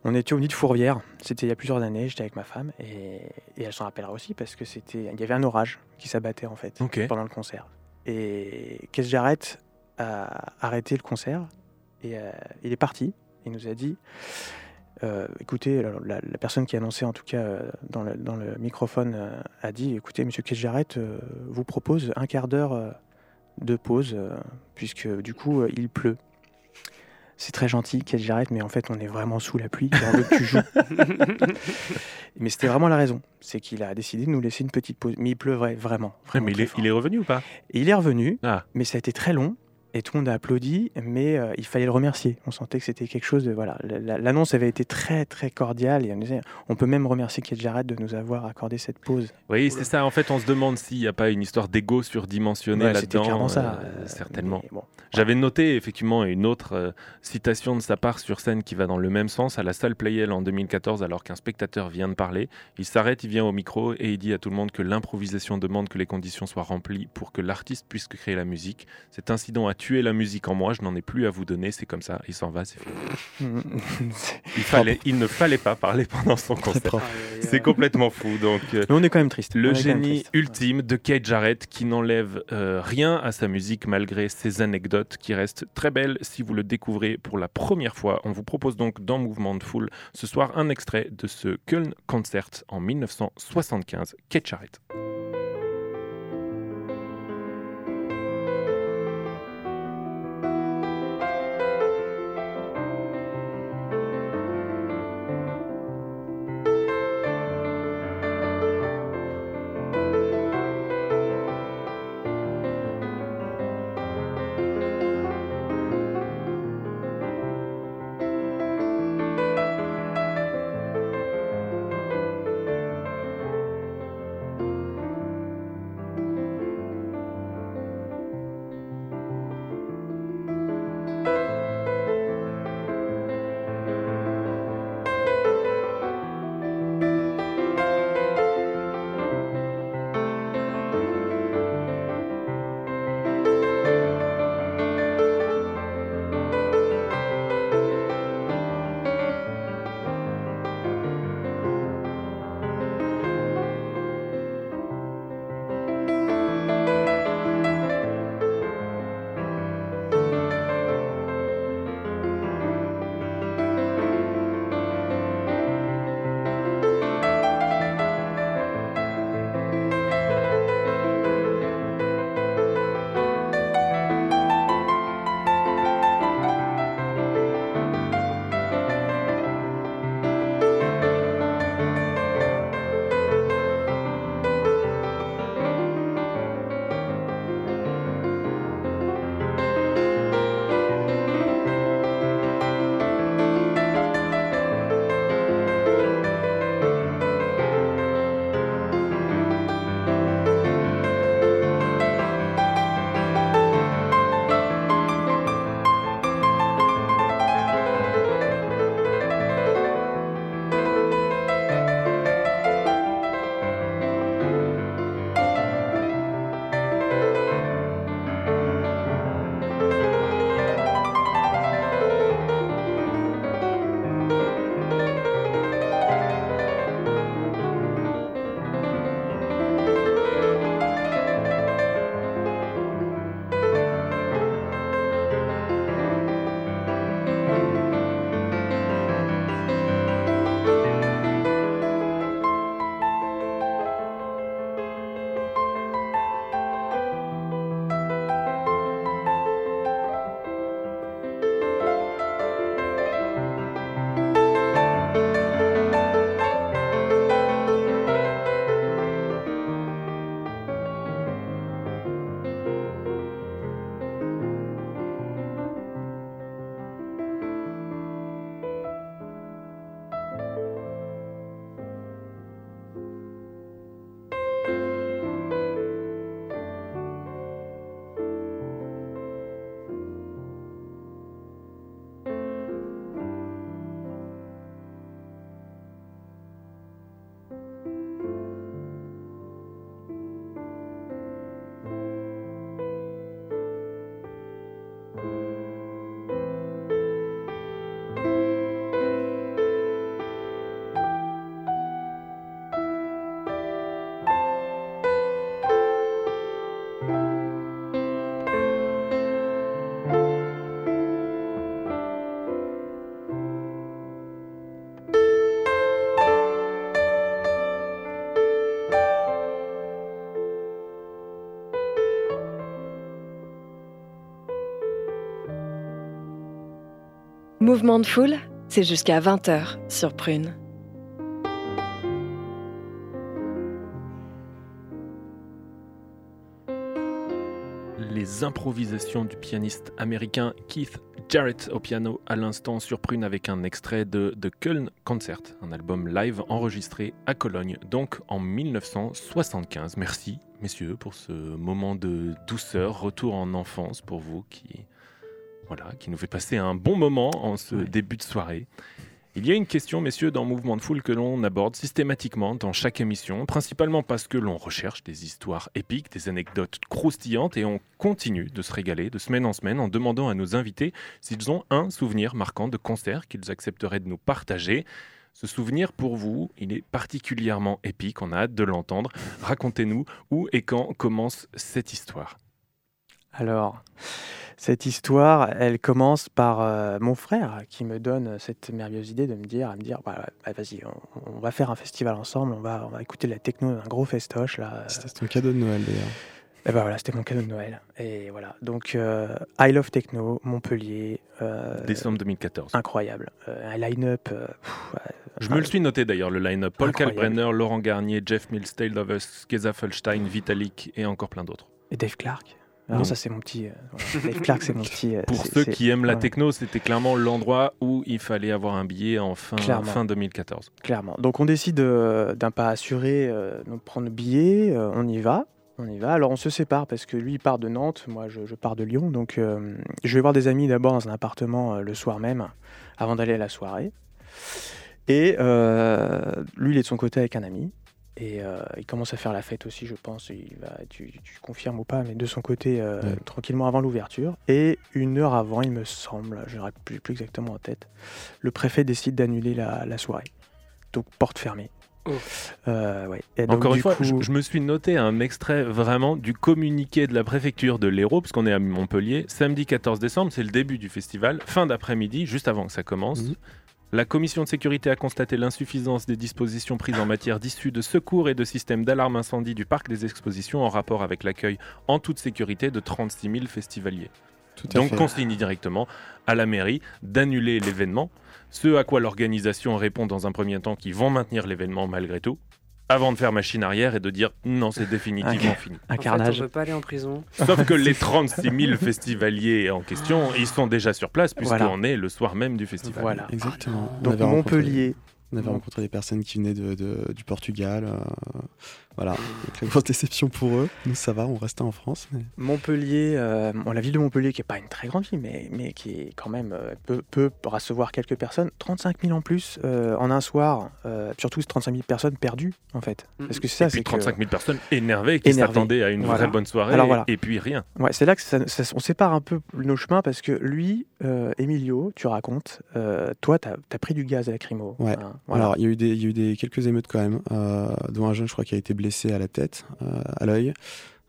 on était au nid de Fourvière. C'était il y a plusieurs années, j'étais avec ma femme, et, et elle s'en rappellera aussi, parce que c'était, il y avait un orage qui s'abattait en fait pendant le concert. Et Keith Jarrett a arrêté le concert, et euh, il est parti. Il nous a dit euh, écoutez, la, personne qui annonçait en tout cas euh, dans, le, microphone a dit écoutez, monsieur euh, vous propose un quart d'heure de pause, puisque du coup il pleut. C'est très gentil, Keith Jarrett, mais en fait on est vraiment sous la pluie, et on veut que tu joues. mais c'était vraiment la raison, c'est qu'il a décidé de nous laisser une petite pause. Mais il pleuvait vraiment. Vraiment mais il est, fort. il est revenu ou pas? Et il est revenu, Ah. mais ça a été très long. Et tout le monde a applaudi, mais euh, il fallait le remercier. On sentait que c'était quelque chose de. Voilà, La- la- l'annonce avait été très, très cordiale. Et on disait, on peut même remercier Keith Jarrett de nous avoir accordé cette pause. Oui, c'est ça. En fait, on se demande s'il n'y a pas une histoire d'ego surdimensionné Ouais, là-dedans. clairement ça. euh, euh, certainement. J'avais noté effectivement une autre euh, citation de sa part sur scène qui va dans le même sens à la salle Playel en 2014 alors qu'un spectateur vient de parler. Il s'arrête, il vient au micro et il dit à tout le monde que l'improvisation demande que les conditions soient remplies pour que l'artiste puisse créer la musique. Cet incident a tué la musique en moi, je n'en ai plus à vous donner, c'est comme ça, il s'en va, c'est fini. Il, fallait, il ne fallait pas parler pendant son concert. C'est complètement fou. Donc, euh, mais on est quand même triste. le génie triste. ultime de Kate Jarrett qui n'enlève euh, rien à sa musique malgré ses anecdotes qui restent très belles si vous le découvrez pour la première fois. On vous propose donc dans Mouvement de Foule ce soir un extrait de ce Köln Concert en 1975. Kate Jarrett. Mouvement de foule, c'est jusqu'à 20h sur Prune. Les improvisations du pianiste américain Keith Jarrett au piano à l'instant sur Prune avec un extrait de The Köln Concert, un album live enregistré à Cologne, donc en 1975. Merci messieurs pour ce moment de douceur, retour en enfance pour vous qui voilà, qui nous fait passer un bon moment en ce début de soirée. Il y a une question, messieurs, dans Mouvement de Foule que l'on aborde systématiquement dans chaque émission, principalement parce que l'on recherche des histoires épiques, des anecdotes croustillantes, et on continue de se régaler de semaine en semaine en demandant à nos invités s'ils ont un souvenir marquant de concert qu'ils accepteraient de nous partager. Ce souvenir, pour vous, il est particulièrement épique, on a hâte de l'entendre. Racontez-nous où et quand commence cette histoire. Alors, cette histoire, elle commence par euh, mon frère qui me donne cette merveilleuse idée de me dire, à me dire, bah, bah, vas-y, on, va faire un festival ensemble, on va, on va écouter de la techno, un gros festoche là. C'était ton cadeau de Noël d'ailleurs. Et ben voilà, c'était mon cadeau de Noël. Et voilà, donc euh, I Love Techno, Montpellier. Euh, Décembre 2014. Incroyable. un line-up. Je me le suis noté d'ailleurs, le line-up. Paul Kalkbrenner, Laurent Garnier, Jeff Mills, Tale Lovers, Keza Felstein, Vitalik et encore plein d'autres. Et Dave Clark. Non, ça c'est mon petit. Euh, Clark, c'est mon petit. Euh, Pour ceux qui aiment la techno, c'était clairement l'endroit où il fallait avoir un billet en fin, fin 2014. Clairement. Donc on décide euh, d'un pas assuré, de prendre le billet, on y va. On y va. Alors on se sépare parce que lui il part de Nantes, moi je, je pars de Lyon. Donc je vais voir des amis d'abord dans un appartement le soir même, avant d'aller à la soirée. Et lui il est de son côté avec un ami. Et euh, il commence à faire la fête aussi, je pense. Il va, tu, confirmes ou pas, mais de son côté, euh, tranquillement avant l'ouverture. Et une heure avant, il me semble, je ne plus, plus exactement en tête, le préfet décide d'annuler la, soirée. Donc, porte fermée. Oh. Euh, ouais. Encore une fois, je, me suis noté un extrait vraiment du communiqué de la préfecture de l'Hérault, parce qu'on est à Montpellier, samedi 14 décembre, c'est le début du festival, fin d'après-midi, juste avant que ça commence. Mhm. La commission de sécurité a constaté l'insuffisance des dispositions prises en matière d'issue de secours et de système d'alarme incendie du parc des expositions en rapport avec l'accueil en toute sécurité de 36 000 festivaliers. Donc consigne directement à la mairie d'annuler l'événement, ce à quoi l'organisation répond dans un premier temps qu'ils vont maintenir l'événement malgré tout, avant de faire machine arrière et de dire non, c'est définitivement fini. Un carnage. on ne peut pas aller en prison. Sauf que les 36 000 festivaliers en question, ils sont déjà sur place puisqu'on est le soir même du festival. Voilà, exactement. Donc Montpellier. On avait rencontré des personnes qui venaient de, du Portugal. Euh, voilà, très grosse déception pour eux. Nous, ça va, on restait en France. Montpellier, euh, la ville de Montpellier, qui n'est pas une très grande ville, mais, mais qui est quand même euh, peut, peut, recevoir quelques personnes. 35 000 en plus euh, en un soir, surtout 35 000 personnes perdues, en fait. Mm. Parce que c'est ça, c'est 35 000 personnes énervées qui s'attendaient à une vraie bonne soirée, Alors, voilà. et puis rien. Ouais, c'est là que ça, on sépare un peu nos chemins, parce que lui, Emilio, tu racontes, toi, tu as, pris du gaz à lacrymo. Ouais. Hein, Alors, il y, a eu des, il y a eu des, quelques émeutes quand même, dont un jeune, je crois, qui a été blessé à la tête, euh, à l'œil.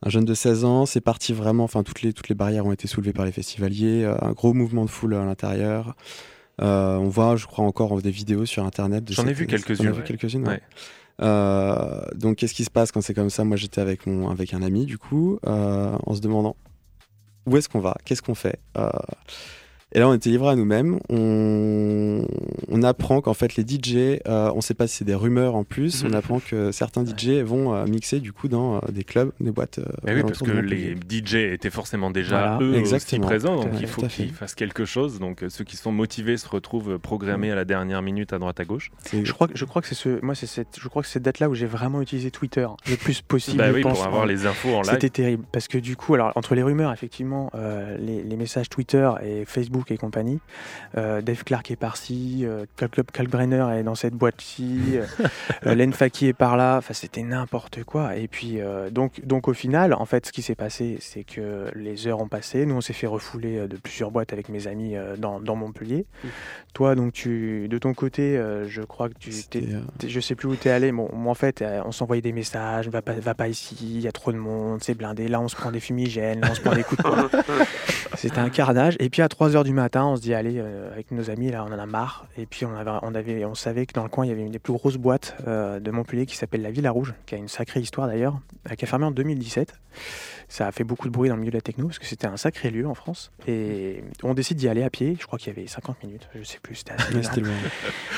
Un jeune de 16 ans, c'est parti vraiment, enfin toutes les, toutes les barrières ont été soulevées par les festivaliers, euh, un gros mouvement de foule à l'intérieur. Euh, on voit, je crois, encore des vidéos sur Internet. J'en ai vu quelques-unes. Ouais. donc, qu'est-ce qui se passe quand c'est comme ça? Moi, j'étais avec, mon, avec un ami, du coup, en se demandant où est-ce qu'on va? Qu'est-ce qu'on fait? Et là, on était livrés à nous-mêmes. On, on apprend qu'en fait, les DJ, euh, on ne sait pas si c'est des rumeurs en plus, on mhm. apprend que certains DJ vont euh, mixer du coup dans euh, des clubs, des boîtes. Mais oui, parce que les DJ étaient forcément déjà eux aussi présents, donc il faut qu'ils fassent quelque chose. Donc ceux qui sont motivés se retrouvent programmés à la dernière minute à droite à gauche. Je crois, je crois que c'est ce, moi c'est cette, je crois que cette date-là où j'ai vraiment utilisé Twitter le plus possible. bah oui, pour avoir les infos en live. C'était terrible parce que du coup, alors entre les rumeurs, effectivement, les, les messages Twitter et Facebook et compagnie. Euh, Dave Clark est par-ci, euh, Kalkbrenner est dans cette boîte-ci, euh, Len Faki est par là. Enfin, c'était n'importe quoi. Et puis, euh, donc, donc, au final, en fait, ce qui s'est passé, c'est que les heures ont passé. Nous, on s'est fait refouler de plusieurs boîtes avec mes amis dans, dans, Montpellier. Toi, donc, tu, de ton côté, je crois que tu. je sais plus où tu es allé. Bon, moi, en fait, on s'envoyait des messages va pas, va pas ici, il y a trop de monde, c'est blindé. Là, on se prend des fumigènes, là, on se prend des coups de poing. C'était un carnage. Et puis, à 3 h du matin, on se dit, allez, euh, avec nos amis, là, on en a marre. Et puis, on, avait, on, savait que dans le coin, il y avait une des plus grosses boîtes euh, de Montpellier qui s'appelle la Villa Rouge, qui a une sacrée histoire d'ailleurs, euh, qui a fermé en 2017. Ça a fait beaucoup de bruit dans le milieu de la techno, parce que c'était un sacré lieu en France. Et on décide d'y aller à pied. Je crois qu'il y avait 50 minutes, je sais plus, c'était assez loin.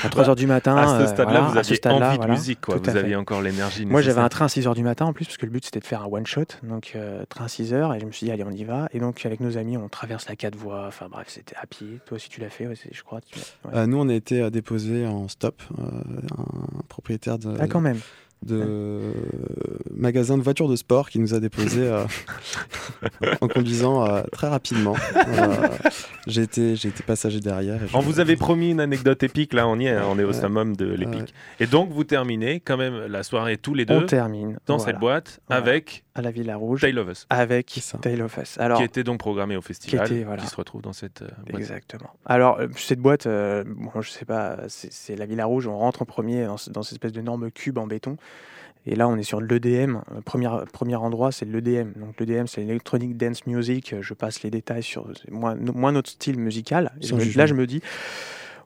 À 3 h du matin. À ce stade-là, voilà, vous aviez envie de musique, quoi. Vous aviez encore l'énergie. Moi, j'avais un train à 6 h du matin en plus, parce que le but c'était de faire un one-shot. Donc, train 6 h, et je me suis dit, allez, on y va. Et donc, avec nos amis, on traverse la 4 voies. Enfin, bref, c'est à pied. Toi aussi, tu l'as fait, je crois. Tu... Euh, nous, on a été euh, déposé en stop. Euh, un propriétaire de. Ah, quand même de magasin de voitures de sport qui nous a déposé euh, en conduisant euh, très rapidement. Euh, j'ai été, passager derrière. On vous avait promis une anecdote épique, là on y est, hein, on est au ouais, summum de l'épique. Et donc vous terminez quand même la soirée tous les deux. On termine. Dans cette boîte avec. À la Villa Rouge. Tale of Us. Avec Tale of Us. Qui était donc programmé au festival, qui, qui se retrouve dans cette euh, boîte. Exactement. Alors cette boîte, bon, je sais pas, c'est la Villa Rouge, on rentre en premier dans, dans cette espèce d'énorme cube en béton. Et là, on est sur l'EDM. Euh, premier, premier endroit, c'est l'EDM. Donc l'EDM, c'est l'Electronic Dance Music. Euh, je passe les détails sur moi, no, moi notre style musical. Et là, je me dis,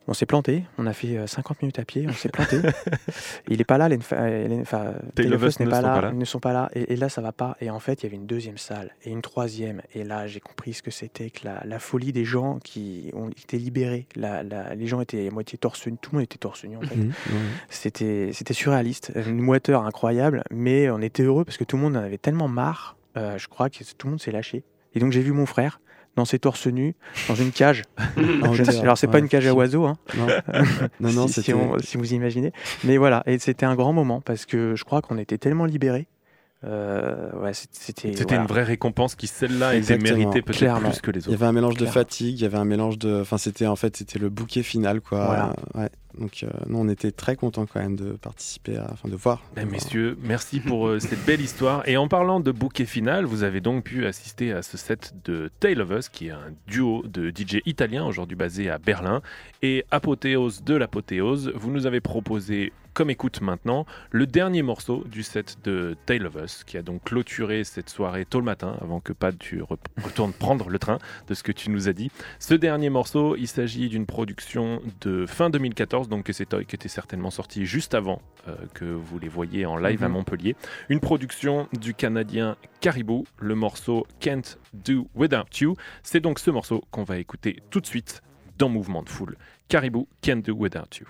on s'est planté, on a fait euh, 50 minutes à pied, on s'est planté. il n'est pas là, les, euh, enfin, n'est pas, là, ils ne sont pas là. Et, là, ça va pas. Et en fait, il y avait une deuxième salle et une troisième. Et là, j'ai compris ce que c'était que la, folie des gens qui ont été libérés. La, les gens étaient à moitié torse nu, tout le monde était torse nu en fait. Mhm, c'était, c'était surréaliste, une moiteur incroyable, mais on était heureux parce que tout le monde en avait tellement marre. Euh, je crois que tout le monde s'est lâché. Et donc j'ai vu mon frère dans ses torse nus, dans une cage. alors, c'est pas une cage à oiseaux, hein. non. non, si, si, vous imaginez. Mais voilà, et c'était un grand moment parce que je crois qu'on était tellement libérés c'était une vraie récompense qui celle-là était méritée peut-être plus que les autres. Il y avait un mélange de fatigue, il y avait un mélange de, enfin c'était en fait c'était le bouquet final quoi. Donc euh, non, on était très contents quand même de participer, enfin de voir. Eh, messieurs, merci pour euh, cette belle histoire. Et en parlant de bouquet final, vous avez donc pu assister à ce set de Tale of Us, qui est un duo de DJ italiens aujourd'hui basé à Berlin. Et apothéose de l'apothéose, vous nous avez proposé comme écoute maintenant le dernier morceau du set de Tale of Us, qui a donc clôturé cette soirée tôt le matin, avant que Pad tu retournes prendre le train de ce que tu nous as dit. Ce dernier morceau, il s'agit d'une production de fin 2014, donc que c'est Toy qui était certainement sorti juste avant euh, que vous les voyez en live à mhm. Montpellier. Une production du Canadien Caribou, le morceau Can't Do Without You. C'est donc ce morceau qu'on va écouter tout de suite dans Mouvement de Foule. Caribou Can't Do Without You.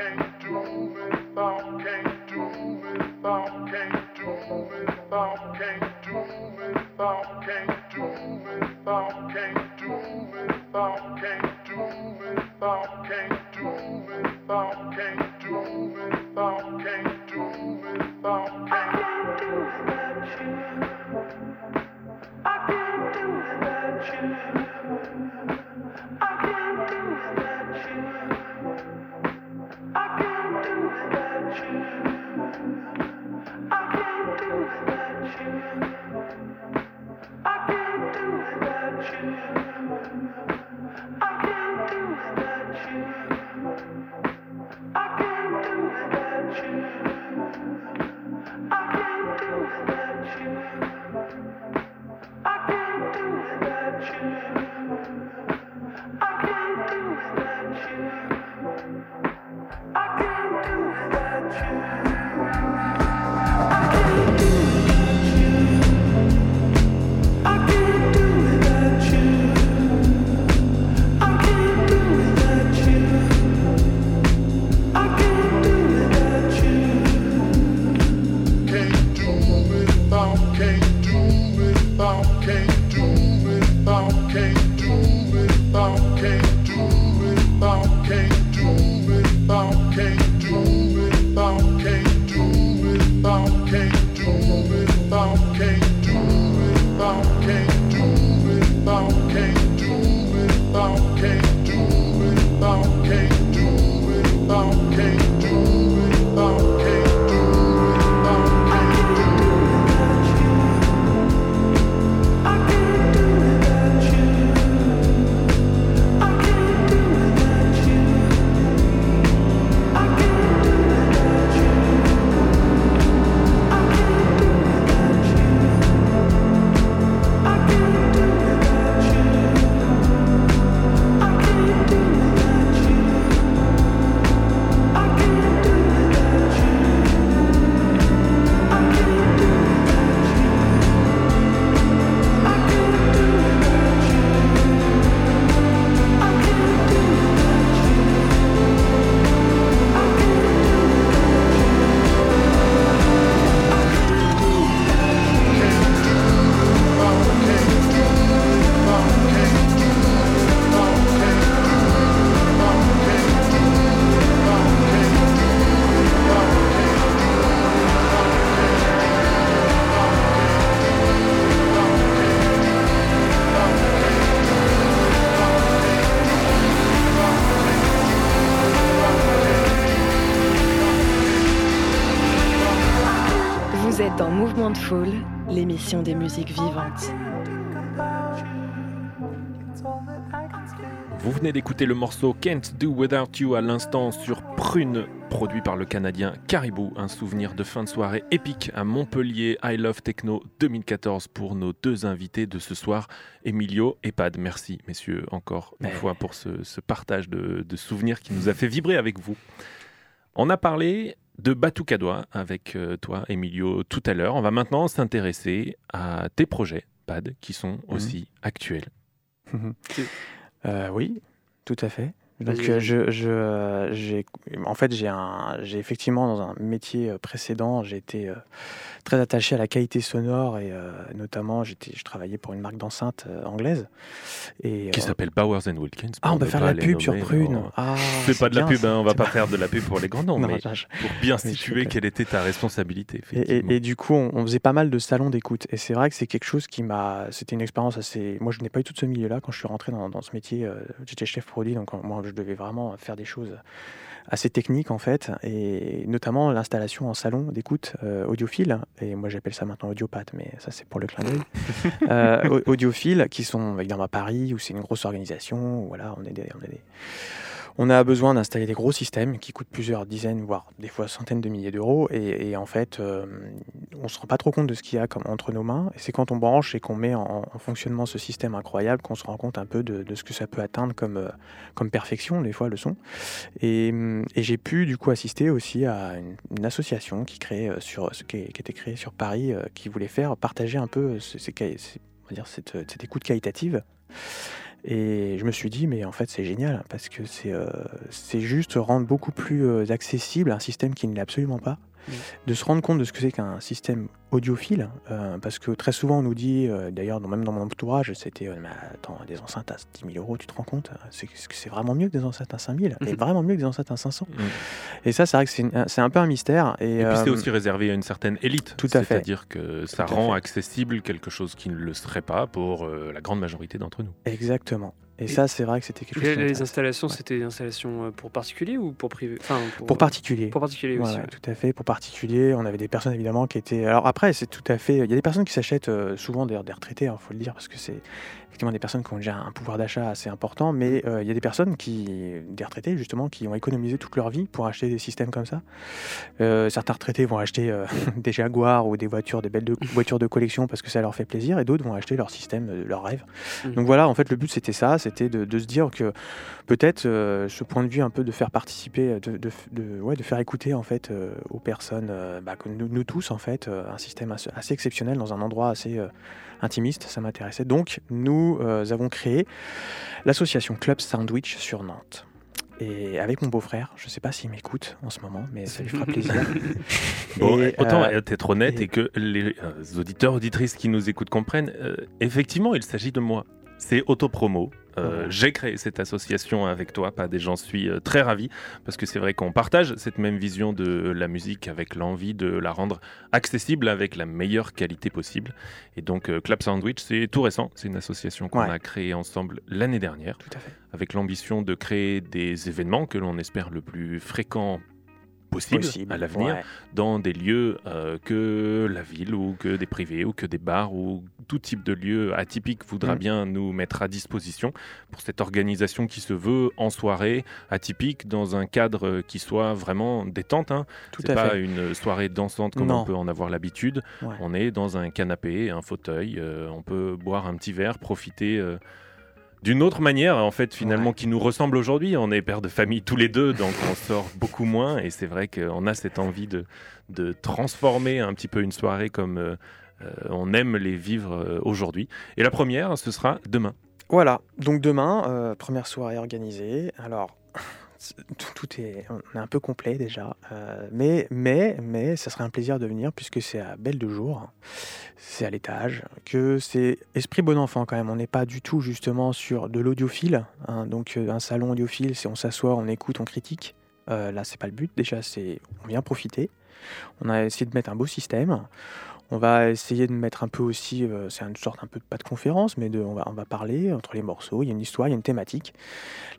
can't do without, can't do without, can't without, can't do without, can't l'émission des musiques vivantes. Vous venez d'écouter le morceau Can't Do Without You à l'instant sur Prune, produit par le Canadien Caribou. Un souvenir de fin de soirée épique à Montpellier I Love Techno 2014 pour nos deux invités de ce soir, Emilio et Pad. Merci, messieurs, encore une Mais- fois pour ce, ce partage de, de souvenirs qui nous a fait vibrer avec vous. On a parlé de Batucadois avec euh, toi, Emilio, tout à l'heure. On va maintenant s'intéresser à tes projets, Pad, qui sont aussi actuels. Euh, oui, tout à fait. Donc, Vas-y, euh, vas-y. je, je, euh, j'ai, en fait, j'ai un, j'ai effectivement dans un métier précédent, j'ai été euh, très attaché à la qualité sonore et euh, notamment, j'étais, je travaillais pour une marque d'enceinte euh, anglaise. Et, Qui euh, s'appelle Bowers and Wilkins. ah, on peut faire pas la pub sur. Prune. Oh. Ah, C'est pas de la bien, pub, hein, on va pas pas- faire de la pub pour les grands noms, mais je- pour bien situer quelle était ta responsabilité. Et, et- Effectivement. et du coup, on, on faisait pas mal de salons d'écoute. Et c'est vrai que c'est quelque chose qui m'a. C'était une expérience assez. Moi, je n'ai pas eu tout ce milieu-là quand je suis rentré dans, dans ce métier. J'étais chef produit, donc moi, je devais vraiment faire des choses assez techniques en fait, et notamment l'installation en salon d'écoute euh, audiophile. Et moi, j'appelle ça maintenant audiopathe, mais ça, c'est pour le clin d'œil. euh, audiophiles qui sont évidemment à Paris, où c'est une grosse organisation. Où, voilà, on est des- on est des- on a besoin d'installer des gros systèmes qui coûtent plusieurs dizaines, voire des fois centaines de milliers d'euros. Et, en fait, euh, on se rend pas trop compte de ce qu'il y a comme entre nos mains. Et c'est quand on branche et qu'on met en, en fonctionnement ce système incroyable qu'on se rend compte un peu de, ce que ça peut atteindre comme, euh, comme perfection, des fois, le son. Et, hum, et j'ai pu du coup assister aussi à une, association qui, crée, euh, sur, qui, était créée sur Paris, euh, qui voulait faire partager un peu euh, ce- ces ces- on va dire cette, cette écoute qualitative. Et je me suis dit, mais en fait, c'est génial parce que c'est euh, c'est juste rendre beaucoup plus euh, accessible un système qui ne l'est absolument pas. De se rendre compte de ce que c'est qu'un système audiophile, euh, parce que très souvent on nous dit, euh, d'ailleurs même dans mon entourage, c'était euh, attends, des enceintes à 10 000 euros, tu te rends compte C'est c'est vraiment mieux que des enceintes à 5 000 et Mhm. vraiment mieux que des enceintes à 500. Mm. Et ça, c'est vrai que c'est un peu un mystère. Et, Et puis c'est aussi réservé à une certaine élite. tout à fait. C'est-à-dire que ça Tout rend accessible quelque chose qui ne le serait pas pour euh, la grande majorité d'entre nous. Exactement. Et, Et- ça, c'est vrai que c'était quelque chose. Les, qui les m'intéresse. installations, Ouais. c'était des installations pour particuliers ou pour privé? Enfin, Pour particulier. Pour particulier Ouais, aussi. ouais. tout à fait. Pour particulier, on avait des personnes évidemment qui étaient. Alors après, c'est tout à fait. Il y a des personnes qui s'achètent euh, souvent des, des retraités, il faut le dire, parce que c'est effectivement des personnes qui ont déjà un pouvoir d'achat assez important. Mais euh, il y a des personnes qui, des retraités justement, qui ont économisé toute leur vie pour acheter des systèmes comme ça. Euh, certains retraités vont acheter euh, des Jaguars ou des voitures, des belles de- voitures de collection parce que ça leur fait plaisir, et d'autres vont acheter leur système, leur rêve. Mhm. Donc voilà, en fait, le but c'était ça, c'était de, de se dire que peut-être ce point de vue un peu de faire participer, de, de, de- ouais, de faire écouter en fait aux personnes, bah, que nous, nous tous en fait, un système assez, assez exceptionnel dans un endroit assez euh, intimiste, ça m'intéressait. Donc nous euh, avons créé l'association Club Sandwich sur Nantes. Et avec mon beau-frère, je ne sais pas s'il m'écoute en ce moment, mais ça lui fera plaisir. Bon, Et, autant euh, être honnête et- et, que les euh, auditeurs, auditrices qui nous écoutent comprennent, euh, effectivement, il s'agit de moi. C'est autopromo. Euh. J'ai créé cette association avec toi, pas des j'en suis euh, très ravi, parce que c'est vrai qu'on partage cette même vision de la musique avec l'envie de la rendre accessible avec la meilleure qualité possible. Et donc, euh, Clap Sandwich, c'est tout récent. C'est une association qu'on Ouais. a créée ensemble l'année dernière Tout à fait. avec l'ambition de créer des événements que l'on espère le plus fréquents possible, Possible, à l'avenir ouais. dans des lieux euh, que la ville ou que des privés ou que des bars ou tout type de lieu atypique voudra Mm. bien nous mettre à disposition pour cette organisation qui se veut en soirée atypique dans un cadre qui soit vraiment détente. Hein. Tout C'est à pas fait. une soirée dansante comme Non. on peut en avoir l'habitude. Ouais. On est dans un canapé, un fauteuil, euh, on peut boire un petit verre, profiter euh, d'une autre manière en fait finalement Ouais. qui nous ressemble aujourd'hui. On est père de famille tous les deux, donc on sort beaucoup moins et c'est vrai qu'on a cette envie de, de transformer un petit peu une soirée comme euh, euh, on aime les vivre euh, aujourd'hui. Et la première, ce sera demain. Voilà, donc demain, euh, première soirée organisée. Alors, tout, est, on est un peu complet déjà, euh, mais, mais, mais ça serait un plaisir de venir puisque c'est à Belle de Jour, c'est à l'étage, que c'est esprit bon enfant quand même. On n'est pas du tout justement sur de l'audiophile, hein, donc euh, un salon audiophile, c'est on s'assoit, on écoute, on critique. Euh, là, c'est pas le but. Déjà, c'est on vient profiter. On a essayé de mettre un beau système. On va essayer de mettre un peu aussi, euh, c'est une sorte un peu de pas de conférence, mais de, on, va, on va parler entre les morceaux. Il y a une histoire, il y a une thématique.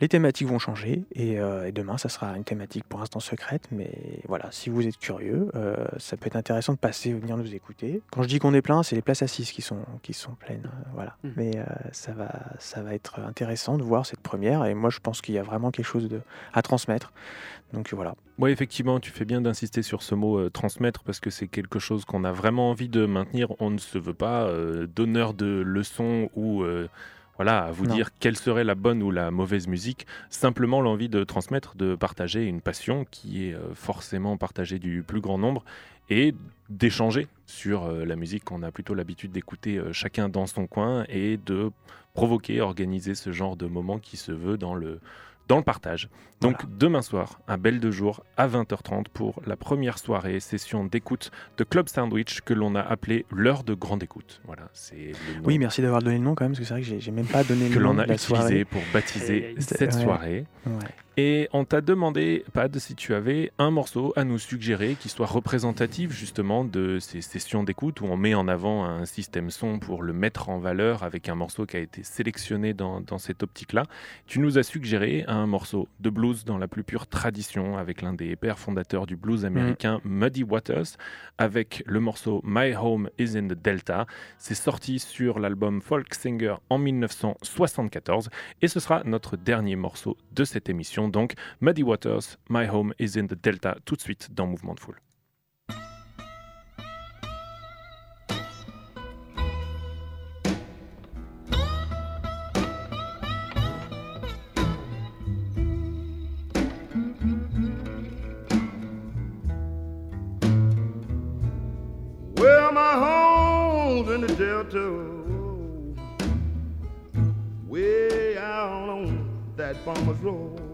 Les thématiques vont changer et, euh, et demain, ça sera une thématique pour l'instant secrète. Mais voilà, si vous êtes curieux, euh, ça peut être intéressant de passer, venir nous écouter. Quand je dis qu'on est plein, c'est les places assises qui sont, qui sont pleines. voilà. Mhm. Mais ça, va, ça va être intéressant de voir cette première. Et moi, je pense qu'il y a vraiment quelque chose de, à transmettre. Donc voilà. Oui, effectivement, tu fais bien d'insister sur ce mot euh, transmettre parce que c'est quelque chose qu'on a vraiment envie de maintenir. On ne se veut pas euh, donneur de leçons ou euh, voilà, à vous Non. dire quelle serait la bonne ou la mauvaise musique. Simplement l'envie de transmettre, de partager une passion qui est euh, forcément partagée du plus grand nombre et d'échanger sur euh, la musique qu'on a plutôt l'habitude d'écouter euh, chacun dans son coin et de provoquer, organiser ce genre de moment qui se veut dans le, dans le partage. Donc demain soir, à Belle de Jour, à 20h30, pour la première soirée, session d'écoute de Club Sandwich que l'on a appelé l'heure de grande écoute. Voilà, c'est Oui, merci d'avoir donné le nom quand même, parce que c'est vrai que j'ai- même pas donné que le nom l'on a de la utilisé soirée. pour baptiser cette Ouais. soirée. Ouais. Et on t'a demandé, Pad, si tu avais un morceau à nous suggérer qui soit représentatif justement de ces sessions d'écoute où on met en avant un système son pour le mettre en valeur avec un morceau qui a été sélectionné dans, dans cette optique-là. Tu nous as suggéré un morceau de blues dans la plus pure tradition avec l'un des pères fondateurs du blues américain, Muddy Waters, avec le morceau My Home is in the Delta. C'est sorti sur l'album Folk Singer en 1974 et ce sera notre dernier morceau de cette émission. Donc, Muddy Waters, My Home is in the Delta, tout de suite dans Mouvement de Foule. My home's in the Delta, way out on that farmer's road.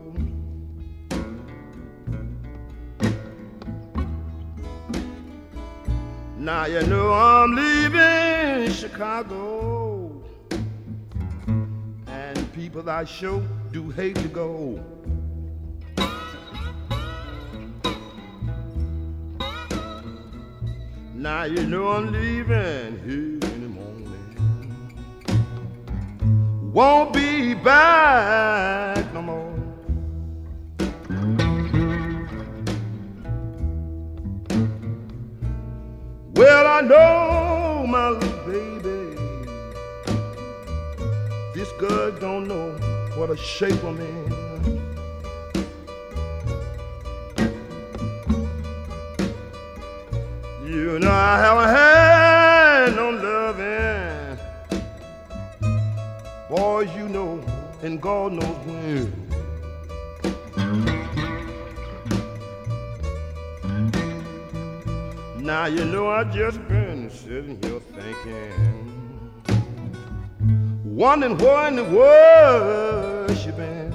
Now you know I'm leaving Chicago, and people I sure do hate to go. Now you know I'm leaving here in the morning. Won't be back I know oh, my little baby. This girl don't know what a shape I'm in. You know I haven't had no loving. Boys, you know, and God knows when. Now you know I've just been sitting here thinking, wondering where in the world she been.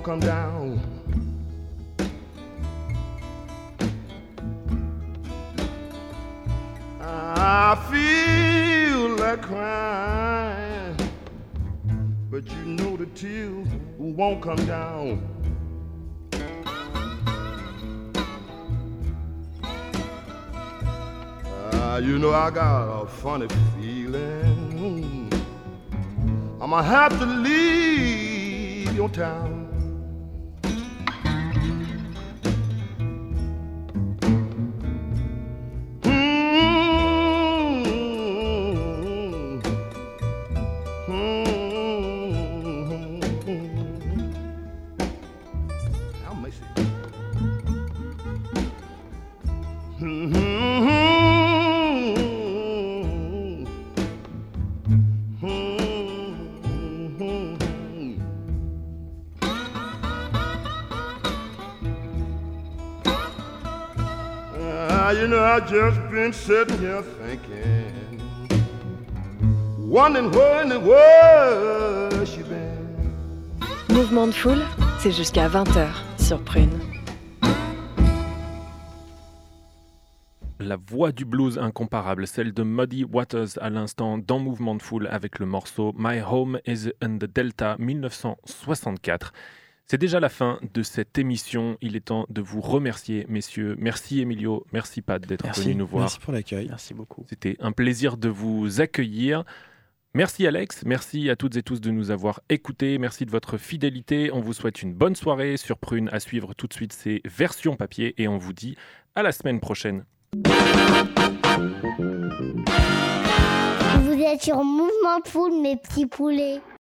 Won't come down. I feel like crying, but you know the tears won't come down. Ah, you know I got a funny feeling. I'ma have to leave your town. Just been sitting here thinking, wondering where in the world she been. Mouvement de foule, c'est jusqu'à 20h sur Prune. La voix du blues incomparable, celle de Muddy Waters à l'instant dans Mouvement de Foule avec le morceau My Home is in the Delta 1964. C'est déjà la fin de cette émission. Il est temps de vous remercier, messieurs. Merci Emilio, merci Pat d'être venu nous voir. Merci pour l'accueil. Merci beaucoup. C'était un plaisir de vous accueillir. Merci Alex, merci à toutes et tous de nous avoir écoutés, merci de votre fidélité. On vous souhaite une bonne soirée sur Prune à suivre tout de suite ces versions papier et on vous dit à la semaine prochaine. Vous êtes sur Mouvement de Foule, mes petits poulets.